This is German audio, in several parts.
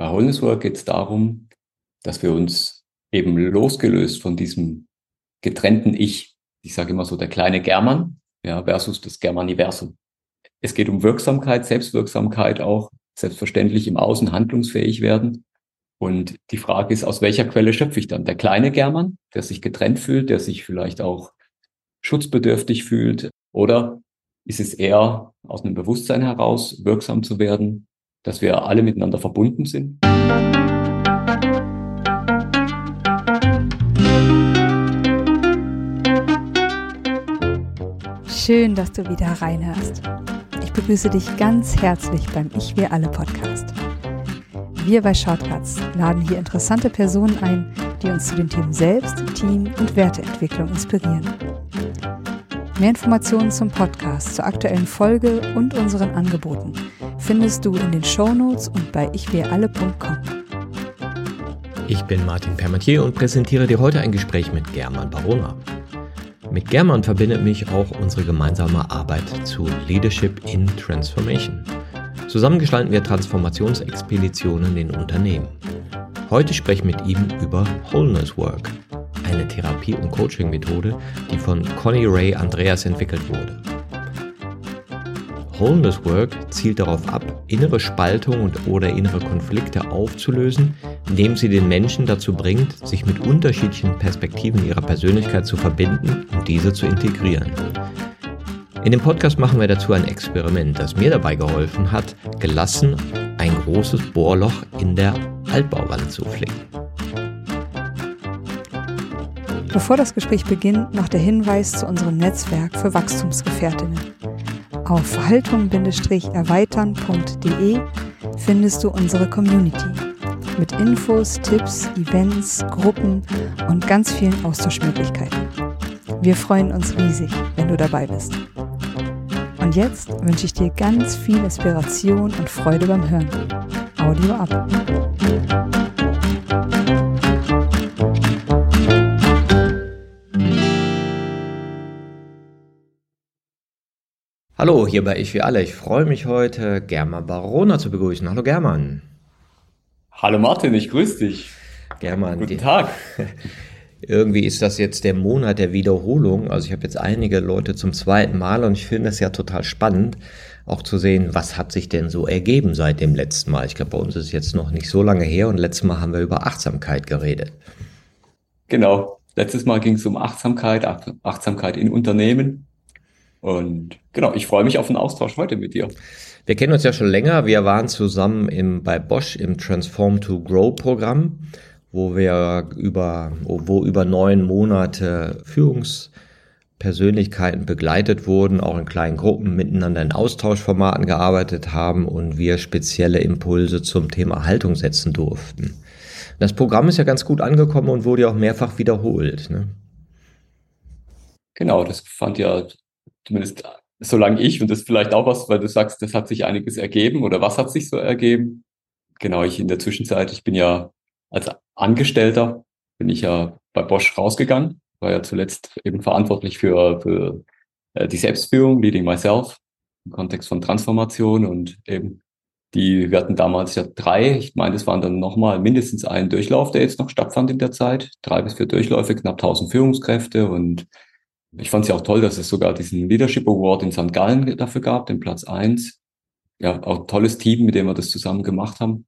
Bei Wholeness Work geht es darum, dass wir uns eben losgelöst von diesem getrennten Ich, ich sage immer so der kleine German, ja, versus das Germaniversum. Es geht um Wirksamkeit, Selbstwirksamkeit auch, selbstverständlich im Außen handlungsfähig werden. Und die Frage ist, aus welcher Quelle schöpfe ich dann? Der kleine German, der sich getrennt fühlt, der sich vielleicht auch schutzbedürftig fühlt, oder ist es eher aus einem Bewusstsein heraus wirksam zu werden, dass wir alle miteinander verbunden sind? Schön, dass du wieder reinhörst. Ich begrüße dich ganz herzlich beim Ich Wir Alle Podcast. Wir bei Shortcuts laden hier interessante Personen ein, die uns zu den Themen Selbst, Team und Werteentwicklung inspirieren. Mehr Informationen zum Podcast, zur aktuellen Folge und unseren Angeboten findest du in den Shownotes und bei ichwiralle.com. Ich bin Martin Permatier und präsentiere dir heute ein Gespräch mit German Barona. Mit German verbindet mich auch unsere gemeinsame Arbeit zu Leadership in Transformation. Zusammen gestalten wir Transformationsexpeditionen in Unternehmen. Heute spreche ich mit ihm über Wholeness Work, eine Therapie- und Coaching-Methode, die von Connie Ray Andreas entwickelt wurde. Wholeness Work zielt darauf ab, innere Spaltung und oder innere Konflikte aufzulösen, indem sie den Menschen dazu bringt, sich mit unterschiedlichen Perspektiven ihrer Persönlichkeit zu verbinden und diese zu integrieren. In dem Podcast machen wir dazu ein Experiment, das mir dabei geholfen hat, gelassen ein großes Bohrloch in der Altbauwand zu flicken. Bevor das Gespräch beginnt, noch der Hinweis zu unserem Netzwerk für Wachstumsgefährtinnen. Auf haltung-erweitern.de findest du unsere Community mit Infos, Tipps, Events, Gruppen und ganz vielen Austauschmöglichkeiten. Wir freuen uns riesig, wenn du dabei bist. Und jetzt wünsche ich dir ganz viel Inspiration und Freude beim Hören. Audio ab. Hallo, hier bei Ich wie alle. Ich freue mich heute, German Barona zu begrüßen. Hallo German. Hallo Martin, ich grüße dich. German. Guten Tag. Irgendwie ist das jetzt der Monat der Wiederholung. Also ich habe jetzt einige Leute zum zweiten Mal und ich finde es ja total spannend, auch zu sehen, was hat sich denn so ergeben seit dem letzten Mal. Ich glaube, bei uns ist es jetzt noch nicht so lange her und letztes Mal haben wir über Achtsamkeit geredet. Genau. Letztes Mal ging es um Achtsamkeit, Achtsamkeit in Unternehmen. Und genau, ich freue mich auf den Austausch heute mit dir. Wir kennen uns ja schon länger. Wir waren zusammen im, bei Bosch im Transform to Grow Programm, wo wir über, wo über neun Monate Führungspersönlichkeiten begleitet wurden, auch in kleinen Gruppen miteinander in Austauschformaten gearbeitet haben und wir spezielle Impulse zum Thema Haltung setzen durften. Das Programm ist ja ganz gut angekommen und wurde ja auch mehrfach wiederholt. Ne? Genau, das fand ja zumindest solange ich, und das vielleicht auch was, weil du sagst, das hat sich einiges ergeben oder was hat sich so ergeben? Genau, ich in der Zwischenzeit, ich bin ja als Angestellter, bin ich ja bei Bosch rausgegangen, war ja zuletzt eben verantwortlich für, für äh, die Selbstführung, Leading Myself, im Kontext von Transformation und eben die, wir hatten damals ja drei, ich meine, das waren dann nochmal mindestens ein Durchlauf, der jetzt noch stattfand in der Zeit, drei bis vier Durchläufe, knapp 1000 Führungskräfte und ich fand es ja auch toll, dass es sogar diesen Leadership Award in St. Gallen dafür gab, den Platz eins. Ja, auch tolles Team, mit dem wir das zusammen gemacht haben.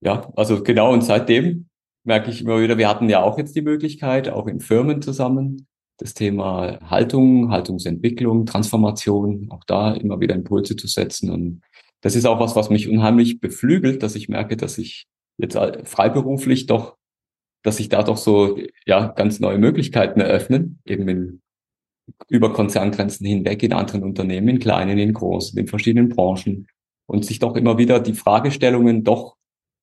Ja, also genau, und seitdem merke ich immer wieder, wir hatten ja auch jetzt die Möglichkeit, auch in Firmen zusammen, das Thema Haltung, Haltungsentwicklung, Transformation, auch da immer wieder Impulse zu setzen. Und das ist auch was, was mich unheimlich beflügelt, dass ich merke, dass ich jetzt freiberuflich doch dass sich da doch so ja ganz neue Möglichkeiten eröffnen, eben in, über Konzerngrenzen hinweg in anderen Unternehmen, in kleinen, in großen, in verschiedenen Branchen. Und sich doch immer wieder die Fragestellungen doch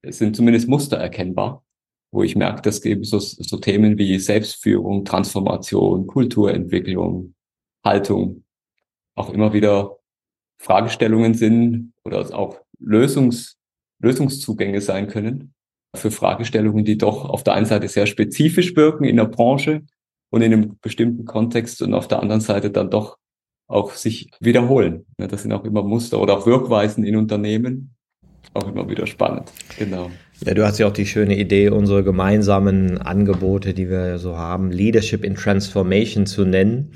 sind zumindest Muster erkennbar, wo ich merke, dass eben so, so Themen wie Selbstführung, Transformation, Kulturentwicklung, Haltung auch immer wieder Fragestellungen sind oder auch Lösungs, Lösungszugänge sein können, für Fragestellungen, die doch auf der einen Seite sehr spezifisch wirken in der Branche und in einem bestimmten Kontext und auf der anderen Seite dann doch auch sich wiederholen. Das sind auch immer Muster oder auch Wirkweisen in Unternehmen, auch immer wieder spannend. Genau. Ja, du hast ja auch die schöne Idee, unsere gemeinsamen Angebote, die wir so haben, Leadership in Transformation zu nennen.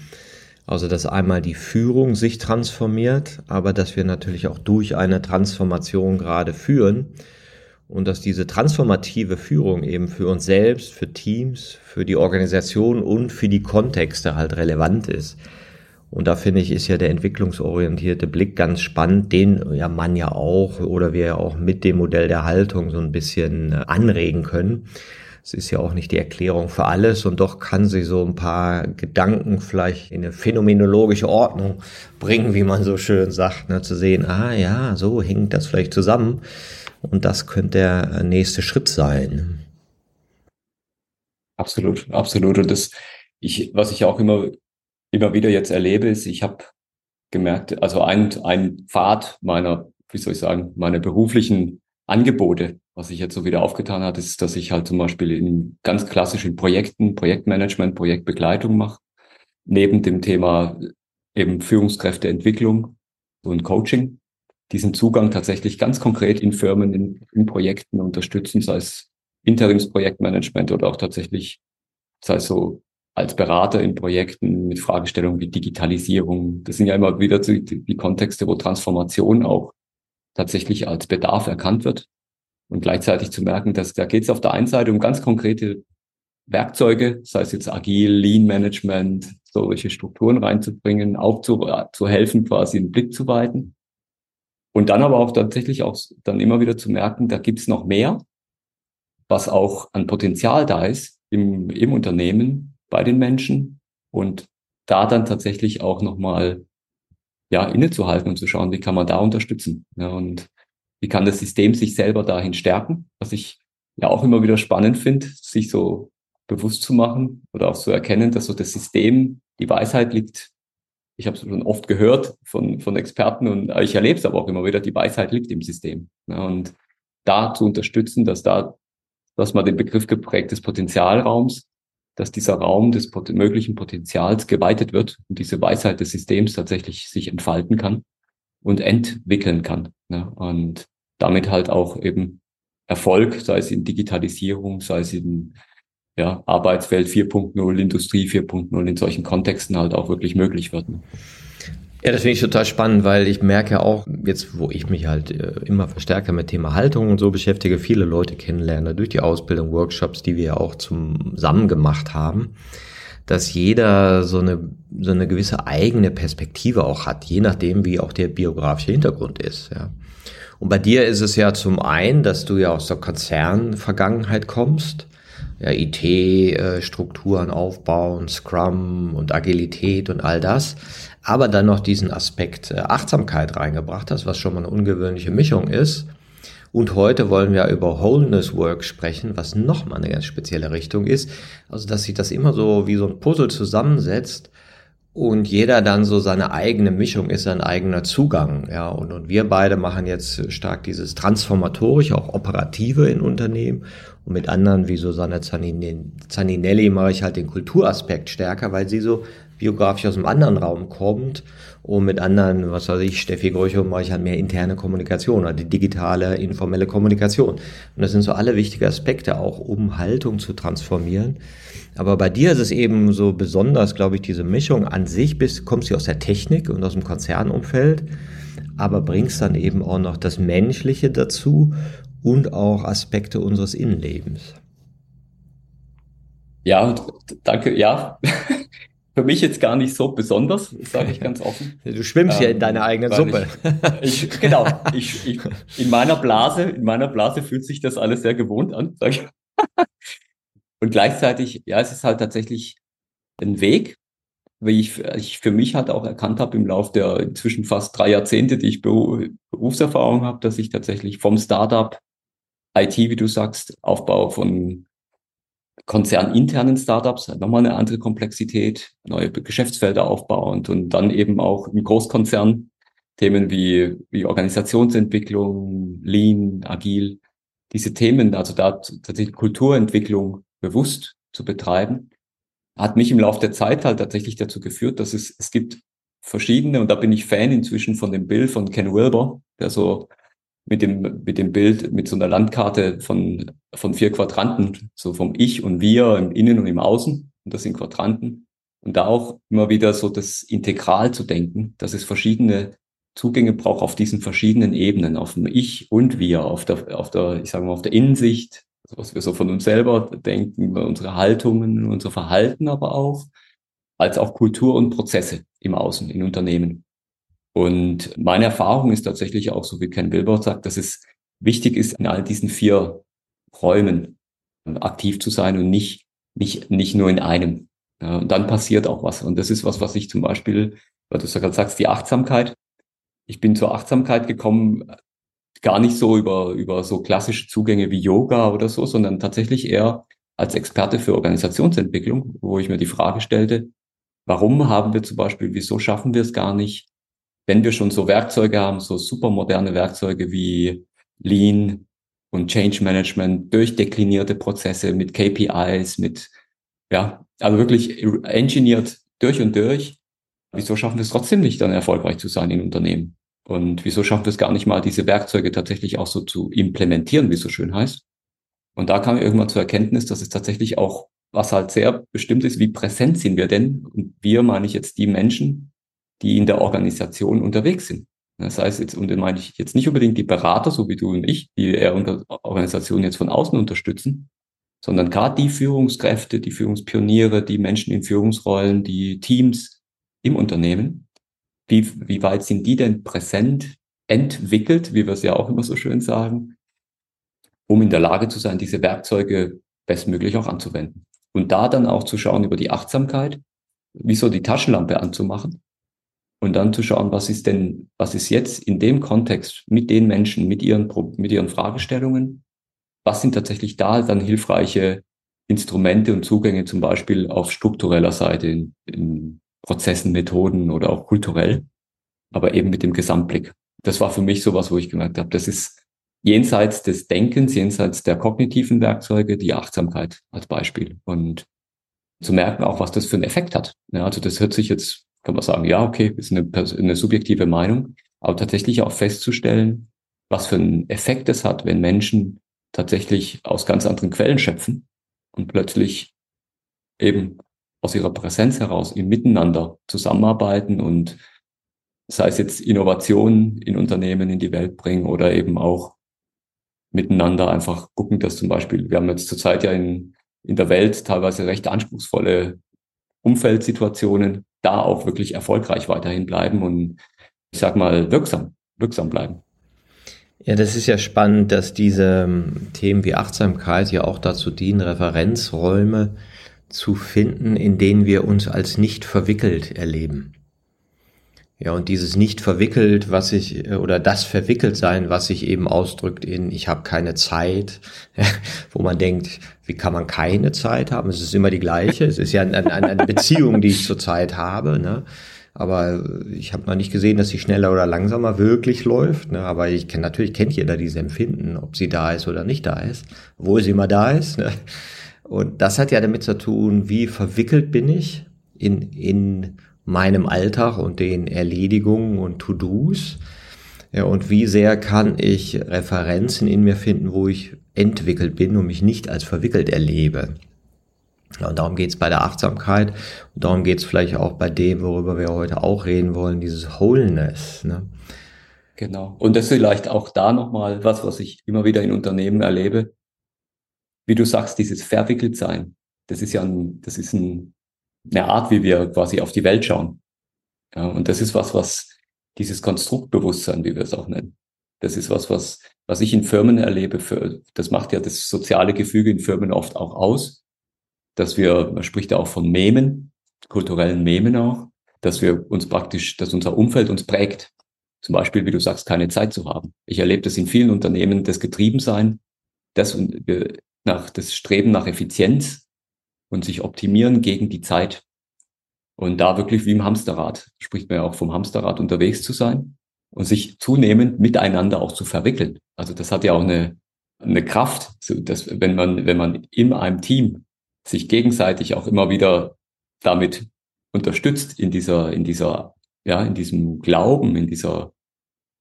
Also, dass einmal die Führung sich transformiert, aber dass wir natürlich auch durch eine Transformation gerade führen und dass diese transformative Führung eben für uns selbst, für Teams, für die Organisation und für die Kontexte halt relevant ist. Und da finde ich, ist ja der entwicklungsorientierte Blick ganz spannend, den ja man ja auch oder wir ja auch mit dem Modell der Haltung so ein bisschen äh, anregen können. Es ist ja auch nicht die Erklärung für alles und doch kann sie so ein paar Gedanken vielleicht in eine phänomenologische Ordnung bringen, wie man so schön sagt, ne, zu sehen, ah ja, so hängt das vielleicht zusammen. Und das könnte der nächste Schritt sein. Absolut, absolut. Und das, ich, was ich auch immer, immer wieder jetzt erlebe, ist, ich habe gemerkt, also ein, ein Pfad meiner, wie soll ich sagen, meiner beruflichen Angebote, was sich jetzt so wieder aufgetan hat, ist, dass ich halt zum Beispiel in ganz klassischen Projekten, Projektmanagement, Projektbegleitung mache, neben dem Thema eben Führungskräfteentwicklung und Coaching diesen Zugang tatsächlich ganz konkret in Firmen, in, in Projekten unterstützen, sei es Interimsprojektmanagement oder auch tatsächlich, sei es so als Berater in Projekten mit Fragestellungen wie Digitalisierung. Das sind ja immer wieder die, die Kontexte, wo Transformation auch tatsächlich als Bedarf erkannt wird. Und gleichzeitig zu merken, dass da geht es auf der einen Seite um ganz konkrete Werkzeuge, sei es jetzt agil, Lean Management, solche Strukturen reinzubringen, auch zu, zu helfen, quasi einen Blick zu weiten. Und dann aber auch tatsächlich auch dann immer wieder zu merken, da gibt's noch mehr, was auch an Potenzial da ist im, im Unternehmen, bei den Menschen. Und da dann tatsächlich auch nochmal ja, innezuhalten und zu schauen, wie kann man da unterstützen. Ja, und wie kann das System sich selber dahin stärken, was ich ja auch immer wieder spannend finde, sich so bewusst zu machen oder auch zu erkennen, dass so das System, die Weisheit liegt ich habe es schon oft gehört von, von Experten und ich erlebe es aber auch immer wieder, die Weisheit liegt im System. Ja, und da zu unterstützen, dass da, dass man den Begriff geprägt des Potenzialraums, dass dieser Raum des pot möglichen Potenzials geweitet wird und diese Weisheit des Systems tatsächlich sich entfalten kann und entwickeln kann. Ja, und damit halt auch eben Erfolg, sei es in Digitalisierung, sei es in ja, Arbeitswelt 4.0, Industrie 4.0 in solchen Kontexten halt auch wirklich möglich wird. Ja, das finde ich total spannend, weil ich merke auch, jetzt wo ich mich halt äh, immer verstärker mit Thema Haltung und so beschäftige, viele Leute kennenlerne durch die Ausbildung, Workshops, die wir auch zusammen gemacht haben, dass jeder so eine, so eine gewisse eigene Perspektive auch hat, je nachdem, wie auch der biografische Hintergrund ist. Ja. Und bei dir ist es ja zum einen, dass du ja aus der Konzernvergangenheit kommst ja, IT-Strukturen aufbauen, Scrum und Agilität und all das, aber dann noch diesen Aspekt äh, Achtsamkeit reingebracht hast, was schon mal eine ungewöhnliche Mischung ist. Und heute wollen wir über Wholeness Work sprechen, was nochmal eine ganz spezielle Richtung ist. Also, dass sich das immer so wie so ein Puzzle zusammensetzt und jeder dann so seine eigene Mischung ist, sein eigener Zugang. Ja, und, und wir beide machen jetzt stark dieses transformatorische, auch operative in Unternehmen. Und mit anderen wie Susanne Zaninelli mache ich halt den Kulturaspekt stärker, weil sie so biografisch aus einem anderen Raum kommt. Und mit anderen, was weiß ich, Steffi Gröchow mache ich halt mehr interne Kommunikation oder die digitale, informelle Kommunikation. Und das sind so alle wichtige Aspekte auch, um Haltung zu transformieren. Aber bei dir ist es eben so besonders, glaube ich, diese Mischung an sich, bist, kommst du aus der Technik und aus dem Konzernumfeld, aber bringst dann eben auch noch das Menschliche dazu und auch Aspekte unseres Innenlebens. Ja, danke, ja. Für mich jetzt gar nicht so besonders, sage ich ganz offen. Du schwimmst ähm, ja in ähm, deiner eigenen Suppe. Ich, ich, genau, ich, in meiner Blase, in meiner Blase fühlt sich das alles sehr gewohnt an. Und gleichzeitig, ja, es ist halt tatsächlich ein Weg, wie ich, ich für mich halt auch erkannt habe im Laufe der inzwischen fast drei Jahrzehnte, die ich Berufserfahrung habe, dass ich tatsächlich vom Startup IT, wie du sagst, Aufbau von konzerninternen Startups, nochmal eine andere Komplexität, neue Geschäftsfelder aufbauend und dann eben auch im Großkonzern Themen wie, wie Organisationsentwicklung, Lean, Agil, diese Themen, also da tatsächlich Kulturentwicklung bewusst zu betreiben, hat mich im Laufe der Zeit halt tatsächlich dazu geführt, dass es, es gibt verschiedene, und da bin ich Fan inzwischen von dem Bill von Ken Wilber, der so mit dem, mit dem Bild, mit so einer Landkarte von, von vier Quadranten, so vom Ich und Wir im Innen und im Außen. Und das sind Quadranten. Und da auch immer wieder so das Integral zu denken, dass es verschiedene Zugänge braucht auf diesen verschiedenen Ebenen, auf dem Ich und Wir, auf der, auf der, ich sage mal, auf der Innensicht, was wir so von uns selber denken, unsere Haltungen, unser Verhalten aber auch, als auch Kultur und Prozesse im Außen, in Unternehmen. Und meine Erfahrung ist tatsächlich auch, so wie Ken Wilbert sagt, dass es wichtig ist, in all diesen vier Räumen aktiv zu sein und nicht, nicht, nicht nur in einem. Ja, und dann passiert auch was. Und das ist was, was ich zum Beispiel, weil du gerade sagst, die Achtsamkeit. Ich bin zur Achtsamkeit gekommen, gar nicht so über, über so klassische Zugänge wie Yoga oder so, sondern tatsächlich eher als Experte für Organisationsentwicklung, wo ich mir die Frage stellte, warum haben wir zum Beispiel, wieso schaffen wir es gar nicht, wenn wir schon so Werkzeuge haben, so super moderne Werkzeuge wie Lean und Change Management, durchdeklinierte Prozesse mit KPIs, mit, ja, also wirklich engineert durch und durch. Wieso schaffen wir es trotzdem nicht, dann erfolgreich zu sein in Unternehmen? Und wieso schaffen wir es gar nicht mal, diese Werkzeuge tatsächlich auch so zu implementieren, wie es so schön heißt? Und da kam ich irgendwann zur Erkenntnis, dass es tatsächlich auch, was halt sehr bestimmt ist, wie präsent sind wir denn? Und wir meine ich jetzt die Menschen, die in der Organisation unterwegs sind. Das heißt jetzt, und dann meine ich jetzt nicht unbedingt die Berater, so wie du und ich, die eher Organisationen jetzt von außen unterstützen, sondern gerade die Führungskräfte, die Führungspioniere, die Menschen in Führungsrollen, die Teams im Unternehmen, wie, wie weit sind die denn präsent, entwickelt, wie wir es ja auch immer so schön sagen, um in der Lage zu sein, diese Werkzeuge bestmöglich auch anzuwenden. Und da dann auch zu schauen über die Achtsamkeit, wie so die Taschenlampe anzumachen und dann zu schauen, was ist denn, was ist jetzt in dem Kontext mit den Menschen, mit ihren, mit ihren Fragestellungen, was sind tatsächlich da dann hilfreiche Instrumente und Zugänge zum Beispiel auf struktureller Seite in, in Prozessen, Methoden oder auch kulturell, aber eben mit dem Gesamtblick. Das war für mich sowas, wo ich gemerkt habe, das ist jenseits des Denkens, jenseits der kognitiven Werkzeuge, die Achtsamkeit als Beispiel. Und zu merken auch, was das für einen Effekt hat. Ja, also das hört sich jetzt, kann man sagen, ja, okay, ist eine, eine subjektive Meinung, aber tatsächlich auch festzustellen, was für einen Effekt es hat, wenn Menschen tatsächlich aus ganz anderen Quellen schöpfen und plötzlich eben aus ihrer Präsenz heraus im Miteinander zusammenarbeiten und sei es jetzt Innovationen in Unternehmen in die Welt bringen oder eben auch miteinander einfach gucken, dass zum Beispiel, wir haben jetzt zurzeit ja in, in der Welt teilweise recht anspruchsvolle Umfeldsituationen, da auch wirklich erfolgreich weiterhin bleiben und ich sag mal wirksam, wirksam bleiben. Ja, das ist ja spannend, dass diese ähm, Themen wie Achtsamkeit ja auch dazu dienen, Referenzräume zu finden, in denen wir uns als nicht verwickelt erleben. Ja, und dieses nicht verwickelt, was sich, äh, oder das verwickelt sein, was sich eben ausdrückt in, ich habe keine Zeit, wo man denkt, wie kann man keine Zeit haben? Es ist immer die gleiche. Es ist ja eine, eine Beziehung, die ich zurzeit habe. Ne? Aber ich habe noch nicht gesehen, dass sie schneller oder langsamer wirklich läuft. Ne? Aber ich kann natürlich kennt jeder dieses Empfinden, ob sie da ist oder nicht da ist, wo sie immer da ist. Ne? Und das hat ja damit zu tun, wie verwickelt bin ich in, in meinem Alltag und den Erledigungen und To-Dos. Ja, und wie sehr kann ich Referenzen in mir finden, wo ich entwickelt bin und mich nicht als verwickelt erlebe. Ja, und darum geht's bei der Achtsamkeit und darum geht's vielleicht auch bei dem, worüber wir heute auch reden wollen, dieses Wholeness. Ne? Genau. Und das vielleicht auch da nochmal was, was ich immer wieder in Unternehmen erlebe wie du sagst, dieses verwickelt sein, das ist ja ein, das ist ein, eine Art, wie wir quasi auf die Welt schauen. Ja, und das ist was, was dieses Konstruktbewusstsein, wie wir es auch nennen, das ist was, was, was ich in Firmen erlebe. Für, das macht ja das soziale Gefüge in Firmen oft auch aus, dass wir, man spricht ja auch von Memen, kulturellen Memen auch, dass wir uns praktisch, dass unser Umfeld uns prägt. Zum Beispiel, wie du sagst, keine Zeit zu haben. Ich erlebe das in vielen Unternehmen, das Getriebensein, das wir nach das Streben nach Effizienz und sich optimieren gegen die Zeit. Und da wirklich wie im Hamsterrad, spricht man ja auch vom Hamsterrad unterwegs zu sein und sich zunehmend miteinander auch zu verwickeln. Also das hat ja auch eine, eine Kraft, so dass wenn man, wenn man in einem Team sich gegenseitig auch immer wieder damit unterstützt in dieser, in dieser, ja, in diesem Glauben, in dieser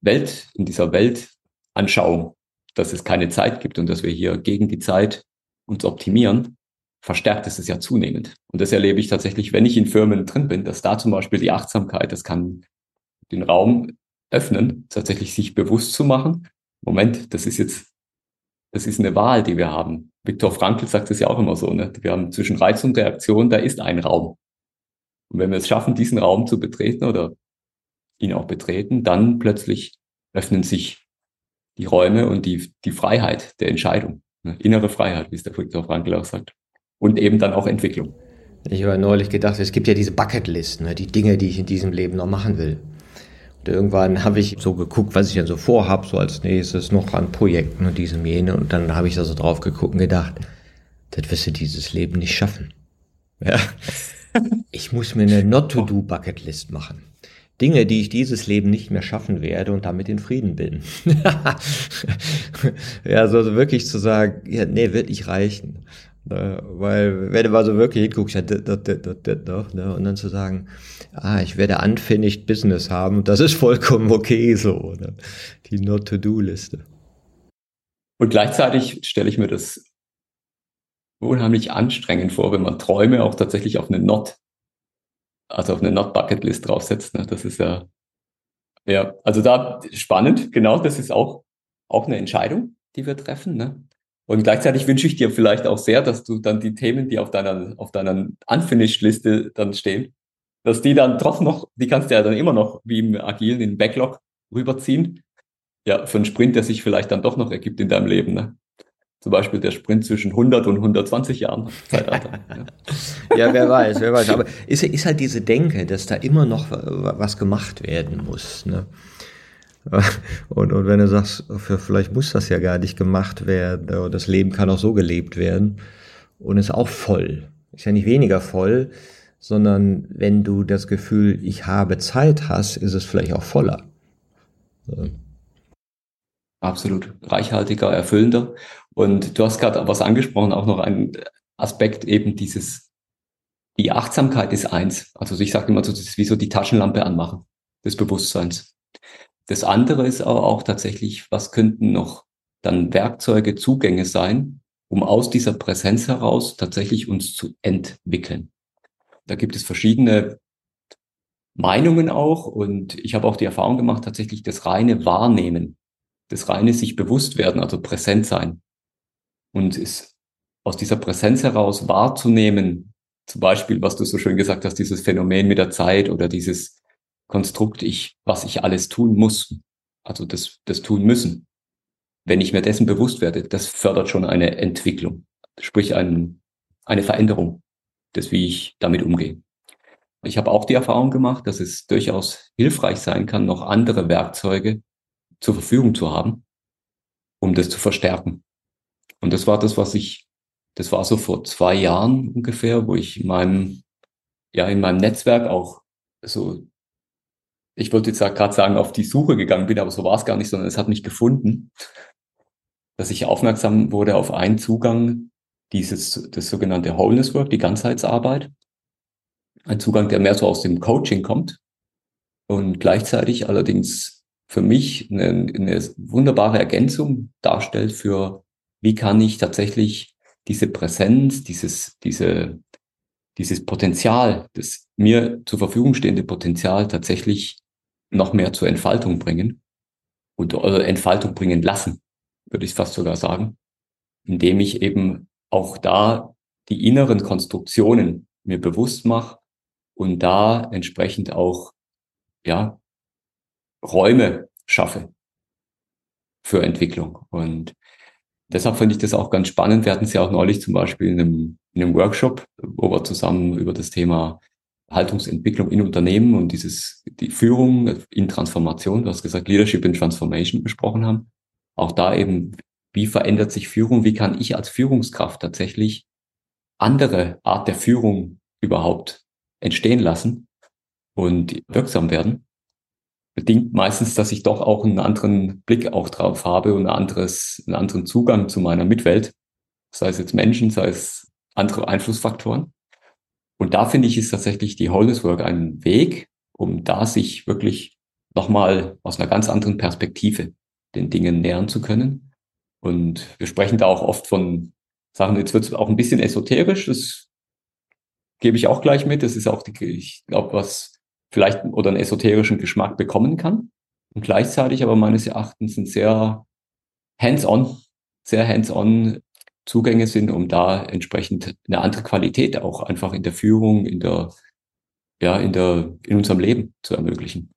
Welt, in dieser Welt Anschauung, dass es keine Zeit gibt und dass wir hier gegen die Zeit uns optimieren, verstärkt es es ja zunehmend. Und das erlebe ich tatsächlich, wenn ich in Firmen drin bin, dass da zum Beispiel die Achtsamkeit, das kann den Raum öffnen, tatsächlich sich bewusst zu machen. Moment, das ist jetzt, das ist eine Wahl, die wir haben. Viktor Frankl sagt es ja auch immer so, ne? Wir haben zwischen Reiz und Reaktion, da ist ein Raum. Und wenn wir es schaffen, diesen Raum zu betreten oder ihn auch betreten, dann plötzlich öffnen sich die Räume und die, die Freiheit der Entscheidung. Ne? Innere Freiheit, wie es der Viktor Frankl auch sagt. Und eben dann auch Entwicklung. Ich habe neulich gedacht, es gibt ja diese Bucketlist, ne? die Dinge, die ich in diesem Leben noch machen will. Und irgendwann habe ich so geguckt, was ich dann so vorhab, so als nächstes noch an Projekten und diesem jene. Und dann habe ich da so drauf geguckt und gedacht, das wirst du dieses Leben nicht schaffen. Ja. Ich muss mir eine Not-to-Do-Bucketlist machen. Dinge, die ich dieses Leben nicht mehr schaffen werde und damit in Frieden bin. ja, so wirklich zu sagen, ja, nee, wird nicht reichen. Ne? Weil, wenn du mal so wirklich hinguckst, ja, das, das, das, das, doch, ne? und dann zu sagen, ah, ich werde unfinished Business haben, das ist vollkommen okay so, ne? die Not-to-Do-Liste. Und gleichzeitig stelle ich mir das unheimlich anstrengend vor, wenn man Träume auch tatsächlich auf eine Not, also auf eine Not-Bucket-List draufsetzt. Ne? Das ist ja, ja, also da spannend, genau, das ist auch, auch eine Entscheidung, die wir treffen. Ne? Und gleichzeitig wünsche ich dir vielleicht auch sehr, dass du dann die Themen, die auf deiner, auf deiner Unfinished-Liste dann stehen, dass die dann trotzdem noch, die kannst du ja dann immer noch wie im Agilen in den Backlog rüberziehen. Ja, für einen Sprint, der sich vielleicht dann doch noch ergibt in deinem Leben. Ne? Zum Beispiel der Sprint zwischen 100 und 120 Jahren Zeitalter. ja. ja, wer weiß, wer weiß. Aber ist, ist halt diese Denke, dass da immer noch was gemacht werden muss. Ne? Und, und wenn du sagst, vielleicht muss das ja gar nicht gemacht werden, das Leben kann auch so gelebt werden und ist auch voll. Ist ja nicht weniger voll, sondern wenn du das Gefühl, ich habe Zeit hast, ist es vielleicht auch voller. Absolut. Reichhaltiger, erfüllender. Und du hast gerade was angesprochen, auch noch ein Aspekt eben dieses, die Achtsamkeit ist eins. Also ich sage immer so, das ist wie so die Taschenlampe anmachen des Bewusstseins. Das andere ist aber auch tatsächlich, was könnten noch dann Werkzeuge, Zugänge sein, um aus dieser Präsenz heraus tatsächlich uns zu entwickeln. Da gibt es verschiedene Meinungen auch und ich habe auch die Erfahrung gemacht, tatsächlich das reine Wahrnehmen, das reine sich bewusst werden, also präsent sein und es aus dieser Präsenz heraus wahrzunehmen, zum Beispiel, was du so schön gesagt hast, dieses Phänomen mit der Zeit oder dieses Konstrukt, ich, was ich alles tun muss, also das, das tun müssen. Wenn ich mir dessen bewusst werde, das fördert schon eine Entwicklung, sprich ein, eine Veränderung des, wie ich damit umgehe. Ich habe auch die Erfahrung gemacht, dass es durchaus hilfreich sein kann, noch andere Werkzeuge zur Verfügung zu haben, um das zu verstärken. Und das war das, was ich, das war so vor zwei Jahren ungefähr, wo ich in meinem, ja, in meinem Netzwerk auch so ich wollte jetzt gerade sagen, auf die Suche gegangen bin, aber so war es gar nicht, sondern es hat mich gefunden, dass ich aufmerksam wurde auf einen Zugang dieses, das sogenannte Wholeness Work, die Ganzheitsarbeit. Ein Zugang, der mehr so aus dem Coaching kommt und gleichzeitig allerdings für mich eine, eine wunderbare Ergänzung darstellt für, wie kann ich tatsächlich diese Präsenz, dieses, diese, dieses Potenzial, das mir zur Verfügung stehende Potenzial tatsächlich noch mehr zur Entfaltung bringen und oder Entfaltung bringen lassen, würde ich fast sogar sagen, indem ich eben auch da die inneren Konstruktionen mir bewusst mache und da entsprechend auch ja Räume schaffe für Entwicklung. Und deshalb finde ich das auch ganz spannend. Wir hatten es ja auch neulich zum Beispiel in einem, in einem Workshop, wo wir zusammen über das Thema Haltungsentwicklung in Unternehmen und dieses, die Führung in Transformation, du hast gesagt, Leadership in Transformation besprochen haben. Auch da eben, wie verändert sich Führung? Wie kann ich als Führungskraft tatsächlich andere Art der Führung überhaupt entstehen lassen und wirksam werden? Bedingt meistens, dass ich doch auch einen anderen Blick auch drauf habe und ein anderes, einen anderen Zugang zu meiner Mitwelt, sei es jetzt Menschen, sei es andere Einflussfaktoren. Und da finde ich, ist tatsächlich die Wholeness Work ein Weg, um da sich wirklich nochmal aus einer ganz anderen Perspektive den Dingen nähern zu können. Und wir sprechen da auch oft von Sachen, jetzt wird es auch ein bisschen esoterisch, das gebe ich auch gleich mit. Das ist auch, die, ich glaube, was vielleicht oder einen esoterischen Geschmack bekommen kann. Und gleichzeitig aber meines Erachtens ein sehr hands-on, sehr hands-on Zugänge sind, um da entsprechend eine andere Qualität auch einfach in der Führung, in der, ja, in der, in unserem Leben zu ermöglichen.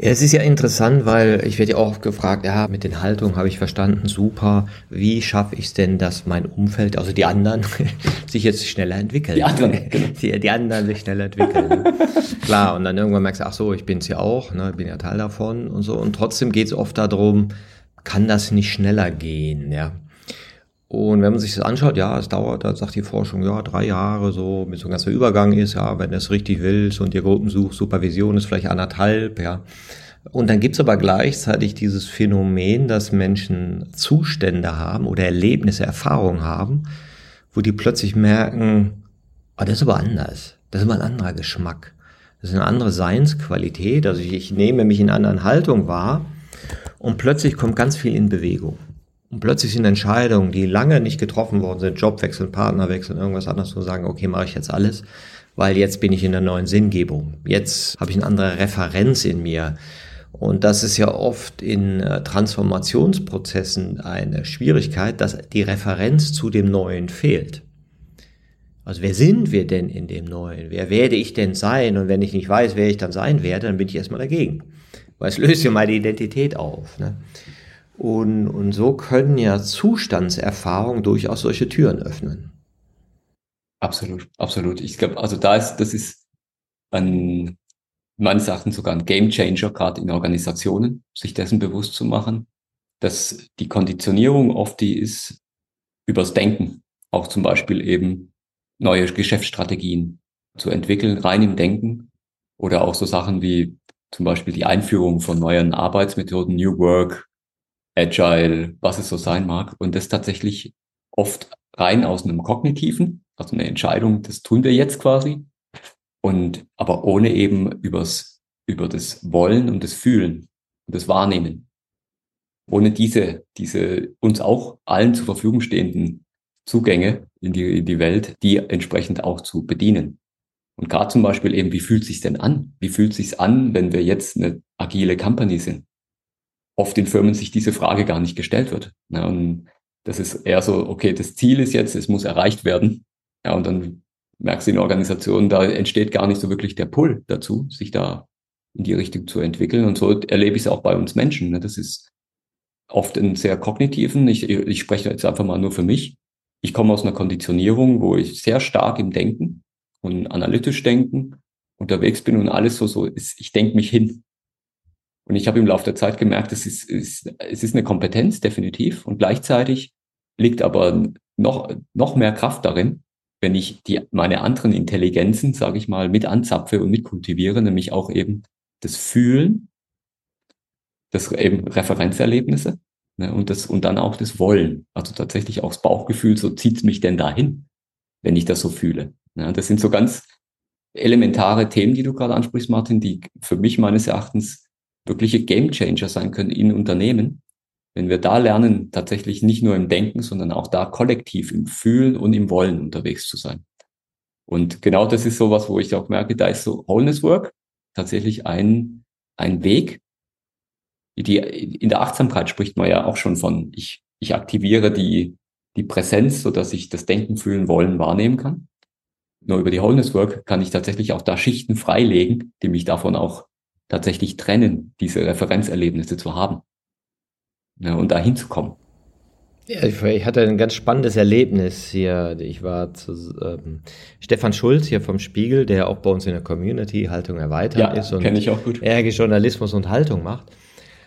Ja, es ist ja interessant, weil ich werde ja auch gefragt, ja, mit den Haltungen habe ich verstanden, super. Wie schaffe ich es denn, dass mein Umfeld, also die anderen, sich jetzt schneller entwickeln? Die anderen, genau. die, die anderen sich schneller entwickeln. Klar, und dann irgendwann merkst du, ach so, ich bin es ja auch, ne, bin ja Teil davon und so. Und trotzdem geht es oft darum, kann das nicht schneller gehen, ja? Und wenn man sich das anschaut, ja, es dauert, da sagt die Forschung, ja, drei Jahre so, bis so ein ganzer Übergang ist, ja, wenn du es richtig willst und dir Gruppen suchst, Supervision ist vielleicht anderthalb, ja. Und dann gibt's aber gleichzeitig dieses Phänomen, dass Menschen Zustände haben oder Erlebnisse, Erfahrungen haben, wo die plötzlich merken, oh, das ist aber anders. Das ist aber ein anderer Geschmack. Das ist eine andere Seinsqualität. Also ich, ich nehme mich in anderen Haltung wahr und plötzlich kommt ganz viel in Bewegung. Und plötzlich sind Entscheidungen, die lange nicht getroffen worden sind, Jobwechsel, Partnerwechsel, irgendwas anderes, zu sagen, okay, mache ich jetzt alles, weil jetzt bin ich in der neuen Sinngebung. Jetzt habe ich eine andere Referenz in mir. Und das ist ja oft in äh, Transformationsprozessen eine Schwierigkeit, dass die Referenz zu dem Neuen fehlt. Also wer sind wir denn in dem Neuen? Wer werde ich denn sein? Und wenn ich nicht weiß, wer ich dann sein werde, dann bin ich erstmal dagegen. Weil es löst ja meine Identität auf. Ne? Und, und so können ja Zustandserfahrungen durchaus solche Türen öffnen. Absolut, absolut. Ich glaube, also da ist, das ist ein, meines Erachtens sogar ein Game Changer, gerade in Organisationen, sich dessen bewusst zu machen, dass die Konditionierung oft die ist übers Denken, auch zum Beispiel eben neue Geschäftsstrategien zu entwickeln, rein im Denken oder auch so Sachen wie zum Beispiel die Einführung von neuen Arbeitsmethoden, New Work, Agile, was es so sein mag. Und das tatsächlich oft rein aus einem kognitiven, also eine Entscheidung, das tun wir jetzt quasi. Und aber ohne eben übers, über das Wollen und das Fühlen und das Wahrnehmen. Ohne diese, diese uns auch allen zur Verfügung stehenden Zugänge in die, in die Welt, die entsprechend auch zu bedienen. Und gerade zum Beispiel eben, wie fühlt sich's denn an? Wie fühlt sich's an, wenn wir jetzt eine agile Company sind? Oft in Firmen sich diese Frage gar nicht gestellt wird. Ja, und das ist eher so, okay, das Ziel ist jetzt, es muss erreicht werden. Ja, und dann merkst du in Organisationen, da entsteht gar nicht so wirklich der Pull dazu, sich da in die Richtung zu entwickeln. Und so erlebe ich es auch bei uns Menschen. Ne? Das ist oft einen sehr kognitiven, ich, ich spreche jetzt einfach mal nur für mich. Ich komme aus einer Konditionierung, wo ich sehr stark im Denken und analytisch denken unterwegs bin und alles so, so ist, ich denke mich hin. Und ich habe im Laufe der Zeit gemerkt, es ist, ist, es ist eine Kompetenz, definitiv. Und gleichzeitig liegt aber noch, noch mehr Kraft darin, wenn ich die, meine anderen Intelligenzen, sage ich mal, mit anzapfe und mit kultiviere, nämlich auch eben das Fühlen, das eben Referenzerlebnisse ne, und, das, und dann auch das Wollen. Also tatsächlich auch das Bauchgefühl, so zieht's mich denn dahin, wenn ich das so fühle. Ja, das sind so ganz elementare Themen, die du gerade ansprichst, Martin, die für mich meines Erachtens wirkliche Gamechanger sein können in Unternehmen. Wenn wir da lernen, tatsächlich nicht nur im Denken, sondern auch da kollektiv im Fühlen und im Wollen unterwegs zu sein. Und genau das ist sowas, wo ich auch merke, da ist so Wholeness Work tatsächlich ein, ein Weg. Die, in der Achtsamkeit spricht man ja auch schon von, ich, ich aktiviere die, die Präsenz, so dass ich das Denken, Fühlen, Wollen wahrnehmen kann. Nur über die Wholeness Work kann ich tatsächlich auch da Schichten freilegen, die mich davon auch tatsächlich trennen, diese Referenzerlebnisse zu haben ja, und da hinzukommen. Ja, ich hatte ein ganz spannendes Erlebnis hier. Ich war zu ähm, Stefan Schulz hier vom Spiegel, der auch bei uns in der Community Haltung erweitert ja, ist und ich auch gut. Ärger Journalismus und Haltung macht.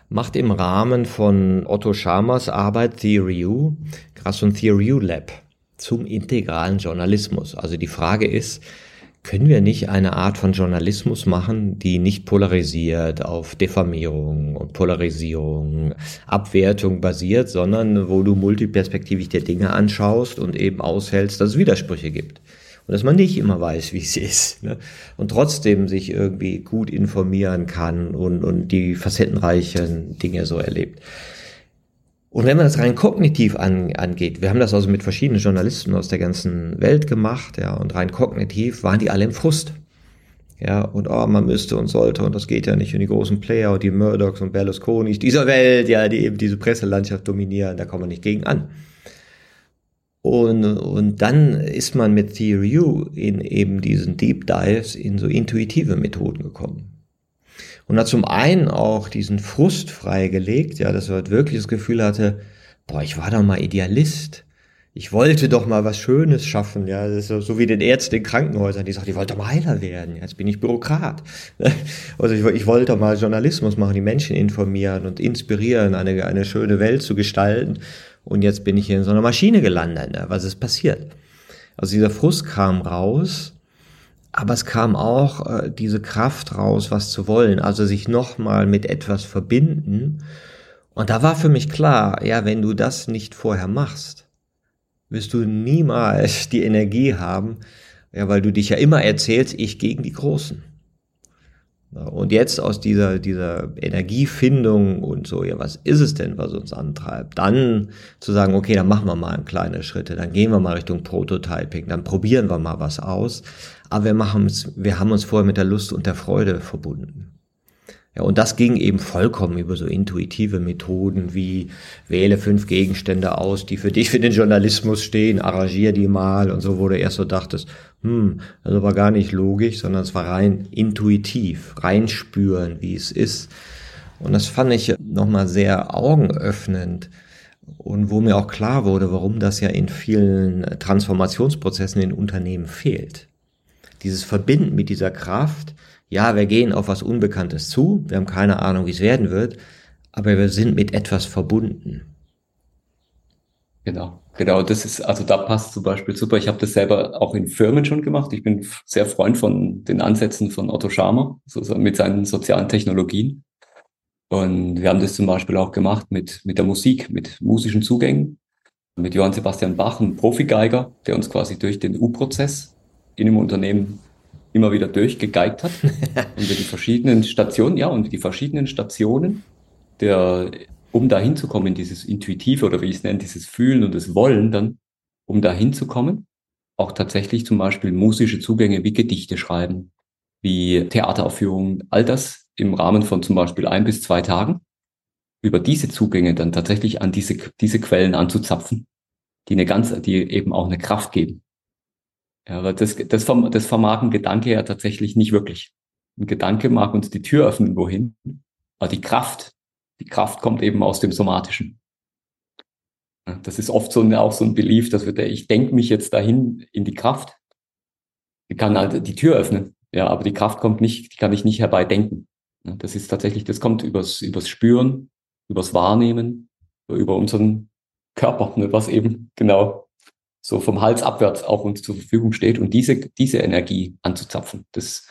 Macht im Rahmen von Otto Schamers Arbeit Theory U, gerade so ein Theory U Lab zum integralen Journalismus. Also die Frage ist, können wir nicht eine Art von Journalismus machen, die nicht polarisiert, auf Diffamierung und Polarisierung, Abwertung basiert, sondern wo du multiperspektivisch dir Dinge anschaust und eben aushältst, dass es Widersprüche gibt? Und dass man nicht immer weiß, wie es ist. Ne? Und trotzdem sich irgendwie gut informieren kann und, und die facettenreichen Dinge so erlebt. Und wenn man das rein kognitiv an, angeht, wir haben das also mit verschiedenen Journalisten aus der ganzen Welt gemacht, ja, und rein kognitiv waren die alle im Frust. Ja, und oh, man müsste und sollte und das geht ja nicht. Und die großen Player und die Murdochs und Berlusconis dieser Welt, ja, die eben diese Presselandschaft dominieren, da kommt man nicht gegen an. Und, und dann ist man mit Theory U in eben diesen Deep Dives in so intuitive Methoden gekommen und hat zum einen auch diesen Frust freigelegt, ja, dass er halt wirklich das Gefühl hatte, boah, ich war doch mal Idealist. Ich wollte doch mal was Schönes schaffen, ja, das ist so, wie den Ärzten in Krankenhäusern, die sagen, ich wollte doch mal Heiler werden, jetzt bin ich Bürokrat. Also ich, ich wollte doch mal Journalismus machen, die Menschen informieren und inspirieren, eine, eine schöne Welt zu gestalten. Und jetzt bin ich hier in so einer Maschine gelandet, ne? was ist passiert? Also dieser Frust kam raus aber es kam auch äh, diese Kraft raus, was zu wollen, also sich nochmal mit etwas verbinden. Und da war für mich klar, ja, wenn du das nicht vorher machst, wirst du niemals die Energie haben, ja, weil du dich ja immer erzählst, ich gegen die Großen. Und jetzt aus dieser, dieser Energiefindung und so, ja, was ist es denn, was uns antreibt? Dann zu sagen, okay, dann machen wir mal ein kleine Schritte, dann gehen wir mal Richtung Prototyping, dann probieren wir mal was aus. Aber wir machen es, wir haben uns vorher mit der Lust und der Freude verbunden. Ja, und das ging eben vollkommen über so intuitive Methoden wie wähle fünf Gegenstände aus, die für dich für den Journalismus stehen, arrangier die mal und so, du erst so dachtest, hm, das war gar nicht logisch, sondern es war rein intuitiv, reinspüren, wie es ist. Und das fand ich nochmal sehr augenöffnend und wo mir auch klar wurde, warum das ja in vielen Transformationsprozessen in Unternehmen fehlt. Dieses Verbinden mit dieser Kraft, ja, wir gehen auf was Unbekanntes zu, wir haben keine Ahnung, wie es werden wird, aber wir sind mit etwas verbunden. Genau, genau, das ist, also da passt zum Beispiel super. Ich habe das selber auch in Firmen schon gemacht. Ich bin sehr Freund von den Ansätzen von Otto Scharmer, so, mit seinen sozialen Technologien. Und wir haben das zum Beispiel auch gemacht mit, mit der Musik, mit musischen Zugängen, mit Johann Sebastian Bach, einem Profigeiger, der uns quasi durch den U-Prozess in einem Unternehmen immer wieder durchgegeigt hat und die verschiedenen Stationen, ja, und die verschiedenen Stationen der, um da hinzukommen, dieses Intuitive oder wie ich es nenne, dieses Fühlen und das Wollen dann, um da hinzukommen, auch tatsächlich zum Beispiel musische Zugänge wie Gedichte schreiben, wie Theateraufführungen, all das im Rahmen von zum Beispiel ein bis zwei Tagen, über diese Zugänge dann tatsächlich an diese, diese Quellen anzuzapfen, die eine ganz, die eben auch eine Kraft geben. Ja, aber das, das, das vermag ein Gedanke ja tatsächlich nicht wirklich. Ein Gedanke mag uns die Tür öffnen, wohin. Aber die Kraft, die Kraft kommt eben aus dem Somatischen. Das ist oft so ein, auch so ein Belief, dass wir, ich denke mich jetzt dahin in die Kraft. Ich kann halt die Tür öffnen. Ja, aber die Kraft kommt nicht, die kann ich nicht herbeidenken. Das ist tatsächlich, das kommt übers, übers Spüren, übers Wahrnehmen, über unseren Körper, ne, was eben genau so vom Hals abwärts auch uns zur Verfügung steht und diese, diese Energie anzuzapfen. Das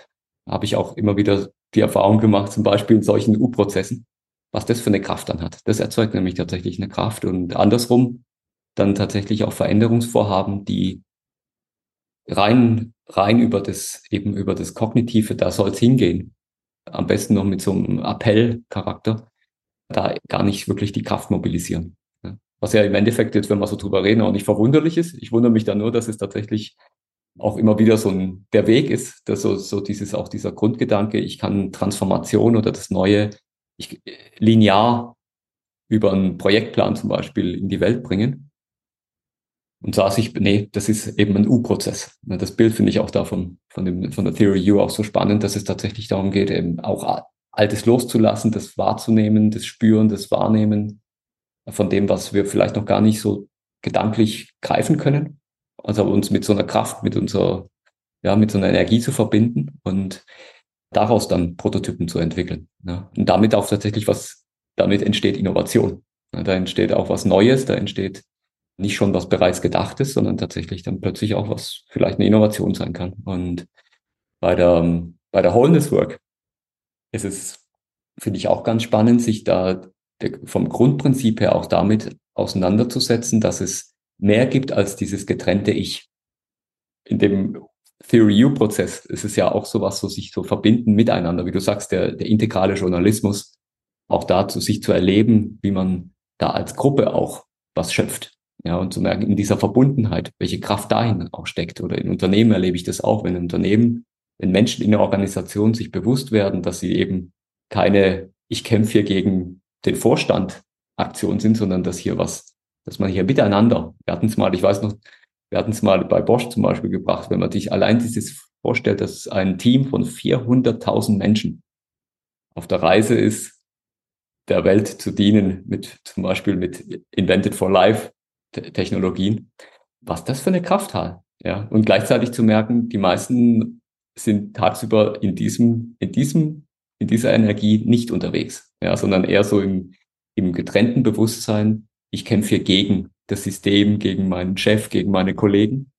habe ich auch immer wieder die Erfahrung gemacht, zum Beispiel in solchen U-Prozessen, was das für eine Kraft dann hat. Das erzeugt nämlich tatsächlich eine Kraft und andersrum dann tatsächlich auch Veränderungsvorhaben, die rein, rein über das, eben über das Kognitive, da soll es hingehen. Am besten noch mit so einem Appellcharakter, da gar nicht wirklich die Kraft mobilisieren. Was ja im Endeffekt jetzt, wenn wir so drüber reden, auch nicht verwunderlich ist. Ich wundere mich da nur, dass es tatsächlich auch immer wieder so ein, der Weg ist, dass so, so dieses, auch dieser Grundgedanke, ich kann Transformation oder das Neue ich, linear über einen Projektplan zum Beispiel in die Welt bringen. Und saß ich, nee, das ist eben ein U-Prozess. Das Bild finde ich auch da von, von, dem, von der Theory U auch so spannend, dass es tatsächlich darum geht, eben auch Altes loszulassen, das wahrzunehmen, das Spüren, das Wahrnehmen, von dem, was wir vielleicht noch gar nicht so gedanklich greifen können. Also uns mit so einer Kraft, mit unserer, ja, mit so einer Energie zu verbinden und daraus dann Prototypen zu entwickeln. Ja. Und damit auch tatsächlich was, damit entsteht Innovation. Ja, da entsteht auch was Neues, da entsteht nicht schon was bereits Gedachtes, sondern tatsächlich dann plötzlich auch was vielleicht eine Innovation sein kann. Und bei der, bei der Wholeness Work ist es, finde ich auch ganz spannend, sich da vom Grundprinzip her auch damit auseinanderzusetzen, dass es mehr gibt als dieses getrennte Ich. in dem Theory U-Prozess ist es ja auch sowas, so sich so verbinden miteinander, wie du sagst, der, der integrale Journalismus, auch dazu sich zu erleben, wie man da als Gruppe auch was schöpft. Ja, und zu merken, in dieser Verbundenheit, welche Kraft dahin auch steckt. Oder in Unternehmen erlebe ich das auch, wenn Unternehmen, wenn Menschen in der Organisation sich bewusst werden, dass sie eben keine, ich kämpfe hier gegen den Vorstand Aktion sind, sondern dass hier was, dass man hier miteinander, wir hatten es mal, ich weiß noch, wir hatten es mal bei Bosch zum Beispiel gebracht, wenn man sich allein dieses vorstellt, dass ein Team von 400.000 Menschen auf der Reise ist, der Welt zu dienen mit zum Beispiel mit Invented for Life Technologien, was das für eine Kraft hat. Ja, und gleichzeitig zu merken, die meisten sind tagsüber in diesem, in diesem, in dieser Energie nicht unterwegs, ja, sondern eher so im, im getrennten Bewusstsein. Ich kämpfe hier gegen das System, gegen meinen Chef, gegen meine Kollegen.